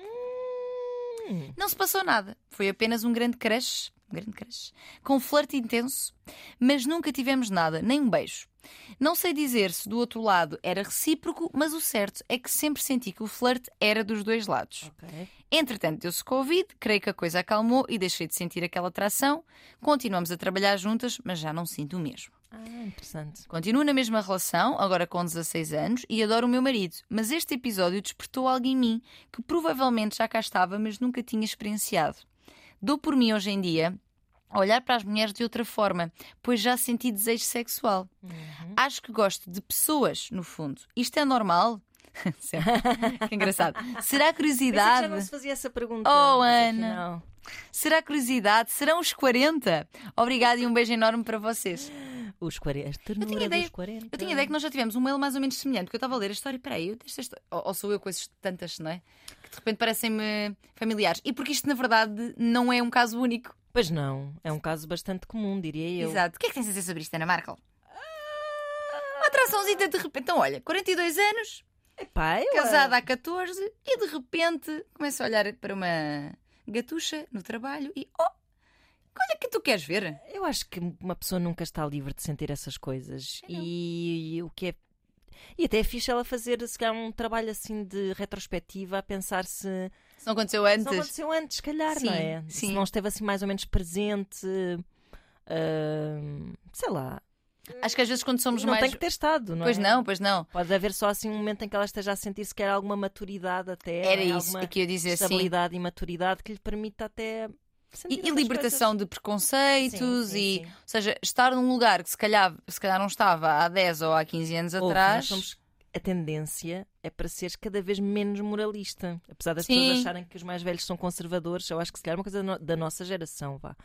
Hum, Não se passou nada. Foi apenas um grande crush. Um grande crush. Com flerte intenso. Mas nunca tivemos nada, nem um beijo. Não sei dizer se do outro lado era recíproco, mas o certo é que sempre senti que o flerte era dos dois lados. ok. Entretanto, deu-se Covid, creio que a coisa acalmou e deixei de sentir aquela atração. Continuamos a trabalhar juntas, mas já não sinto o mesmo. Ah, interessante. Continuo na mesma relação, agora com 16 anos, e adoro o meu marido, mas este episódio despertou algo em mim que provavelmente já cá estava, mas nunca tinha experienciado. Dou por mim hoje em dia a olhar para as mulheres de outra forma, pois já senti desejo sexual. Uhum. Acho que gosto de pessoas, no fundo. Isto é normal? [laughs] Que engraçado. Será curiosidade? já não se fazia essa pergunta. Oh, Ana. Será curiosidade? Serão os 40? Obrigada e um beijo enorme para vocês. Os 40. A ternura tinha ideia- dos 40. Eu tinha ideia que nós já tivemos um mail mais ou menos semelhante, porque eu estava a ler a história peraí, eu desta história. Ou, ou sou eu com essas tantas, não é? Que de repente parecem-me familiares. E porque isto, na verdade, não é um caso único. Pois não, é um caso bastante comum, diria eu. Exato. O que é que tens a dizer sobre isto, Ana Markel? Uma atraçãozinha de repente. Então, olha, 42 anos, Epá, eu, casada há 14 e de repente começo a olhar para uma gatucha no trabalho e oh, olha que tu queres ver. Eu acho que uma pessoa nunca está livre de sentir essas coisas. E, o que é. E até é fixe ela fazer se calhar, um trabalho assim de retrospectiva a pensar se. Se não aconteceu Se antes. não aconteceu antes, se calhar, Sim, não é? sim. Se não esteve assim mais ou menos presente. ah, sei lá. Acho que às vezes quando somos não mais. tem que ter estado, não Pois é? não, pois não. Pode haver só assim um momento em que ela esteja a sentir se quer alguma maturidade até. Era não é? isso que eu ia dizer, estabilidade e maturidade que lhe permita até. E, e libertação coisas. de preconceitos Sim, sim, e, sim. ou seja, estar num lugar que se calhar, se calhar não estava há 10 ou há 15 anos Ouve, atrás. somos- a tendência é para seres cada vez menos moralista. Apesar das pessoas acharem que os mais velhos são conservadores, eu acho que se calhar é uma coisa da no- da nossa geração, vá.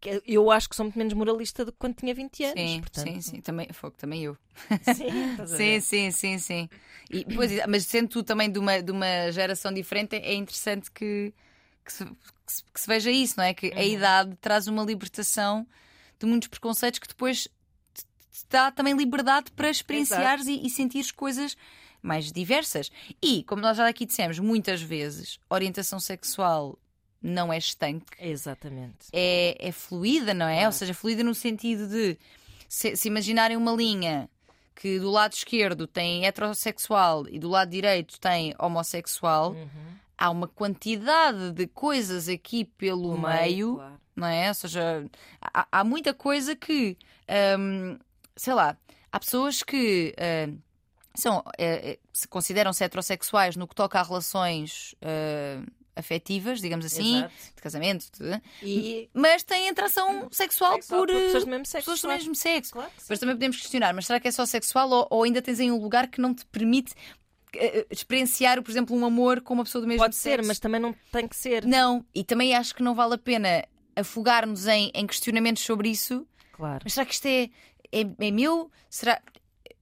Que Eu acho que sou muito menos moralista do que quando tinha 20 anos. Sim, portanto, sim, sim, também, fogo, também eu. [laughs] Sim, sim, sim, sim. E, pois, mas sendo tu também de uma, de uma geração diferente, é interessante que, que, se, que se- que se veja isso, não é? Que a Uhum. idade traz uma libertação de muitos preconceitos que depois te, te dá também liberdade para experienciares e, e sentires coisas mais diversas. E, como nós já aqui dissemos muitas vezes, orientação sexual não é estanque Exatamente. é, é fluida, não é? Claro. Ou seja, fluida no sentido de se, se imaginarem uma linha que do lado esquerdo tem heterossexual e do lado direito tem homossexual, Uhum. Há uma quantidade de coisas aqui pelo O meio, claro. não é? Ou seja, há, há muita coisa que, hum, sei lá, há pessoas que hum, são, eh, eh, se consideram-se heterossexuais no que toca a relações hum, afetivas, digamos assim, Exato. de casamento, de- E mas têm atração sexual, sexual por, por pessoas eh, do mesmo sexo. pessoas do claro. mesmo sexo. Claro. Depois também podemos questionar, mas será que é só sexual ou, ou ainda tens em um lugar que não te permite experienciar, por exemplo, um amor com uma pessoa do mesmo Pode sexo? ser, mas também não tem que ser. Não, e também acho que não vale a pena afogar-nos em, em questionamentos sobre isso. Claro. Mas será que isto é, é, é meu? Será,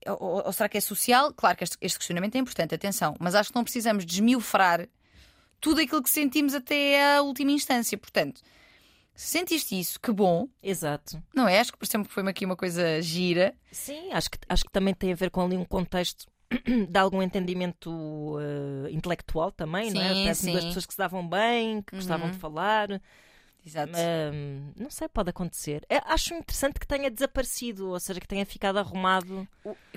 ou, ou será que é social? Claro que este, este questionamento é importante, atenção, mas acho que não precisamos desmiufrar tudo aquilo que sentimos até a última instância. Portanto, se sentiste isso, que bom, Exato. não é? Acho que, por exemplo, foi aqui uma coisa gira. Sim, acho que, acho que também tem a ver com ali um contexto [clears throat] de algum entendimento eh, intelectual também, não é? Sim, Parece-me duas sim. pessoas que se davam bem, que gostavam Uhum. de falar. Exato. Ahm, não sei, pode acontecer. É, acho interessante que tenha desaparecido, ou seja, que tenha ficado arrumado.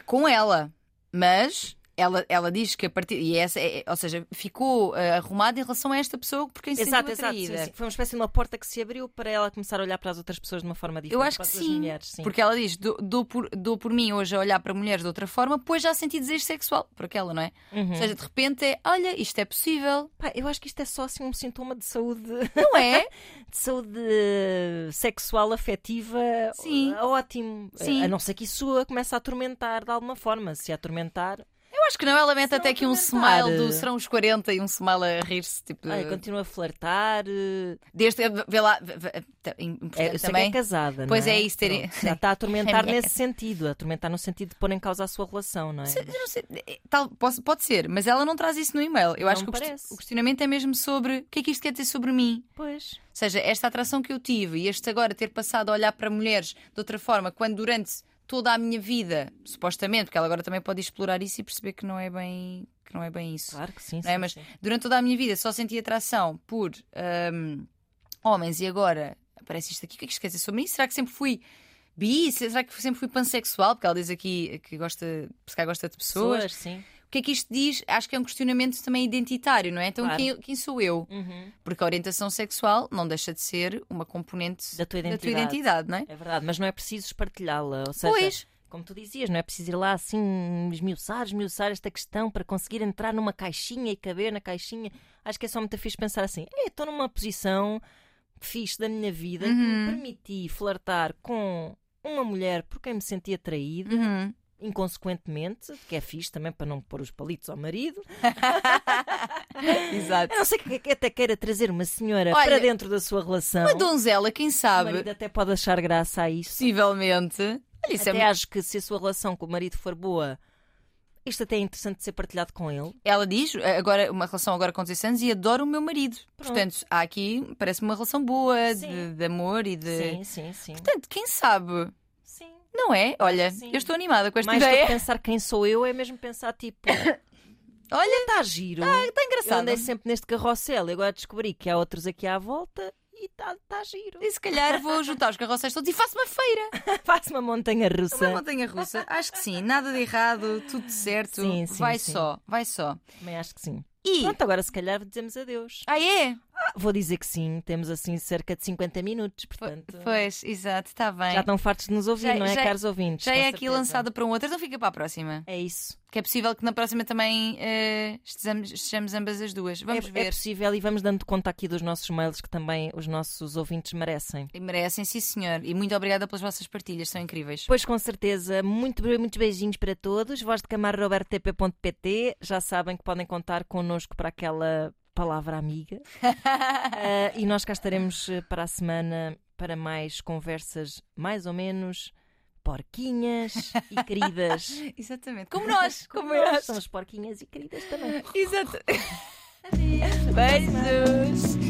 Com ela. Mas ela, ela diz que a partir. E essa, é- ou seja, ficou uh, arrumada em relação a esta pessoa por quem se Exato, sentiu exato. atraída. sim, sim. Foi uma espécie de uma porta que se abriu para ela começar a olhar para as outras pessoas de uma forma diferente. Eu acho que sim, mulheres, sim. Porque ela diz: dou, dou por, dou por mim hoje a olhar para mulheres de outra forma, pois já senti desejo sexual por aquela, não é? Uhum. Ou seja, de repente é: olha, isto é possível, Pá, eu acho que isto é só assim um sintoma de saúde, não é? [laughs] de saúde sexual afetiva Sim. ótimo. Sim. A não ser que isso a comece a atormentar de alguma forma. Se a atormentar, Eu acho que não, ela mete Se até aqui um comentar. smile do serão os 40 e um smile a rir-se, tipo. ai, continua a flertar. eh, Desde vê lá, vê- vê- tá, É, eu sei também. que é casada. Pois não é isso, Pronto, Já está a [laughs] atormentar minha nesse sentido. A atormentar no sentido de pôr em causa a sua relação, não é? Se- não sei, é, tal- pode, pode ser, mas ela não traz isso no e-mail. Eu Não acho que parece. o questionamento é mesmo sobre o que é que isto quer dizer sobre mim. Pois. Ou seja, esta atração que eu tive e este agora ter passado a olhar para mulheres de outra forma, quando durante toda a minha vida, supostamente, porque ela agora também pode explorar isso e perceber que não é bem, que não é bem isso. Claro que sim. não é? sim, Mas sim. durante toda a minha vida só senti atração por hum, homens e agora aparece isto aqui. O que é que isto quer dizer sobre mim? Será que sempre fui bi? Será que sempre fui pansexual? Porque ela diz aqui que gosta, se calhar gosta de pessoas. Pessoas, sim. O que é que isto diz? Acho que é um questionamento também identitário, não é? Então Claro. quem, quem sou eu? Uhum. Porque a orientação sexual não deixa de ser uma componente Da tua da tua identidade. identidade, não é? É verdade, mas não é preciso espartilhá-la. Ou seja, Pois. como tu dizias, não é preciso ir lá assim esmiuçar, esmiuçar esta questão para conseguir entrar numa caixinha e caber na caixinha. Acho que é só muito fixe pensar assim: "Ei, estou numa posição fixe da minha vida que me Uhum. permiti flertar com uma mulher por quem me senti atraído, Uhum. Inconsequentemente, que é fixe também para não pôr os palitos ao marido. [laughs] Exato. A não ser que até queira trazer uma senhora Olha, para dentro da sua relação. Uma donzela, quem O sabe, marido até pode achar graça a isso. possivelmente. Olha, isso é Até muito- acho que se a sua relação com o marido for boa, isto até é interessante de ser partilhado com ele. Ela diz, agora, uma relação agora com 16 anos e adoro o meu marido. Portanto, há aqui, parece-me uma relação boa, de, de amor e de. Sim, sim, sim. Portanto, quem sabe? Não é? Olha, Sim. eu estou animada com esta Mais do que ideia. pensar quem sou eu, é mesmo pensar tipo. [coughs] Olha, Está giro. está eu engraçado. andei sempre neste carrossel e agora descobri que há outros aqui à volta e está tá giro. E se calhar vou juntar os carroceiros todos e faço uma feira. [laughs] Faço uma montanha Uma russa. montanha russa. Acho que sim, nada de errado, tudo certo. Sim, sim, vai sim. só, vai só. Também acho que sim. E. Pronto, agora se calhar dizemos adeus. Ah, é? Vou dizer que sim, temos assim cerca de 50 minutos, portanto. Pois, exato, está bem. Já estão fartos de nos ouvir, Já- não é, já- caros ouvintes? Já é aqui certeza. lançada para um outro, então fica para a próxima. É isso. Que é possível que na próxima também eh, estejamos, estejamos ambas as duas. Vamos é, ver. é possível e vamos dando conta aqui dos nossos mails que também os nossos ouvintes merecem. E merecem, sim senhor. E muito obrigada pelas vossas partilhas, são incríveis. Pois com certeza, muito, muitos beijinhos para todos. Voz de camar robertp.pt. Já sabem que podem contar connosco para aquela palavra amiga. [laughs] Ah, e nós cá estaremos eh, para a semana para mais conversas mais ou menos porquinhas e [laughs] queridas. Exatamente. Como nós, como nós. nós. Somos porquinhas e queridas também. Exato. [laughs] Beijos.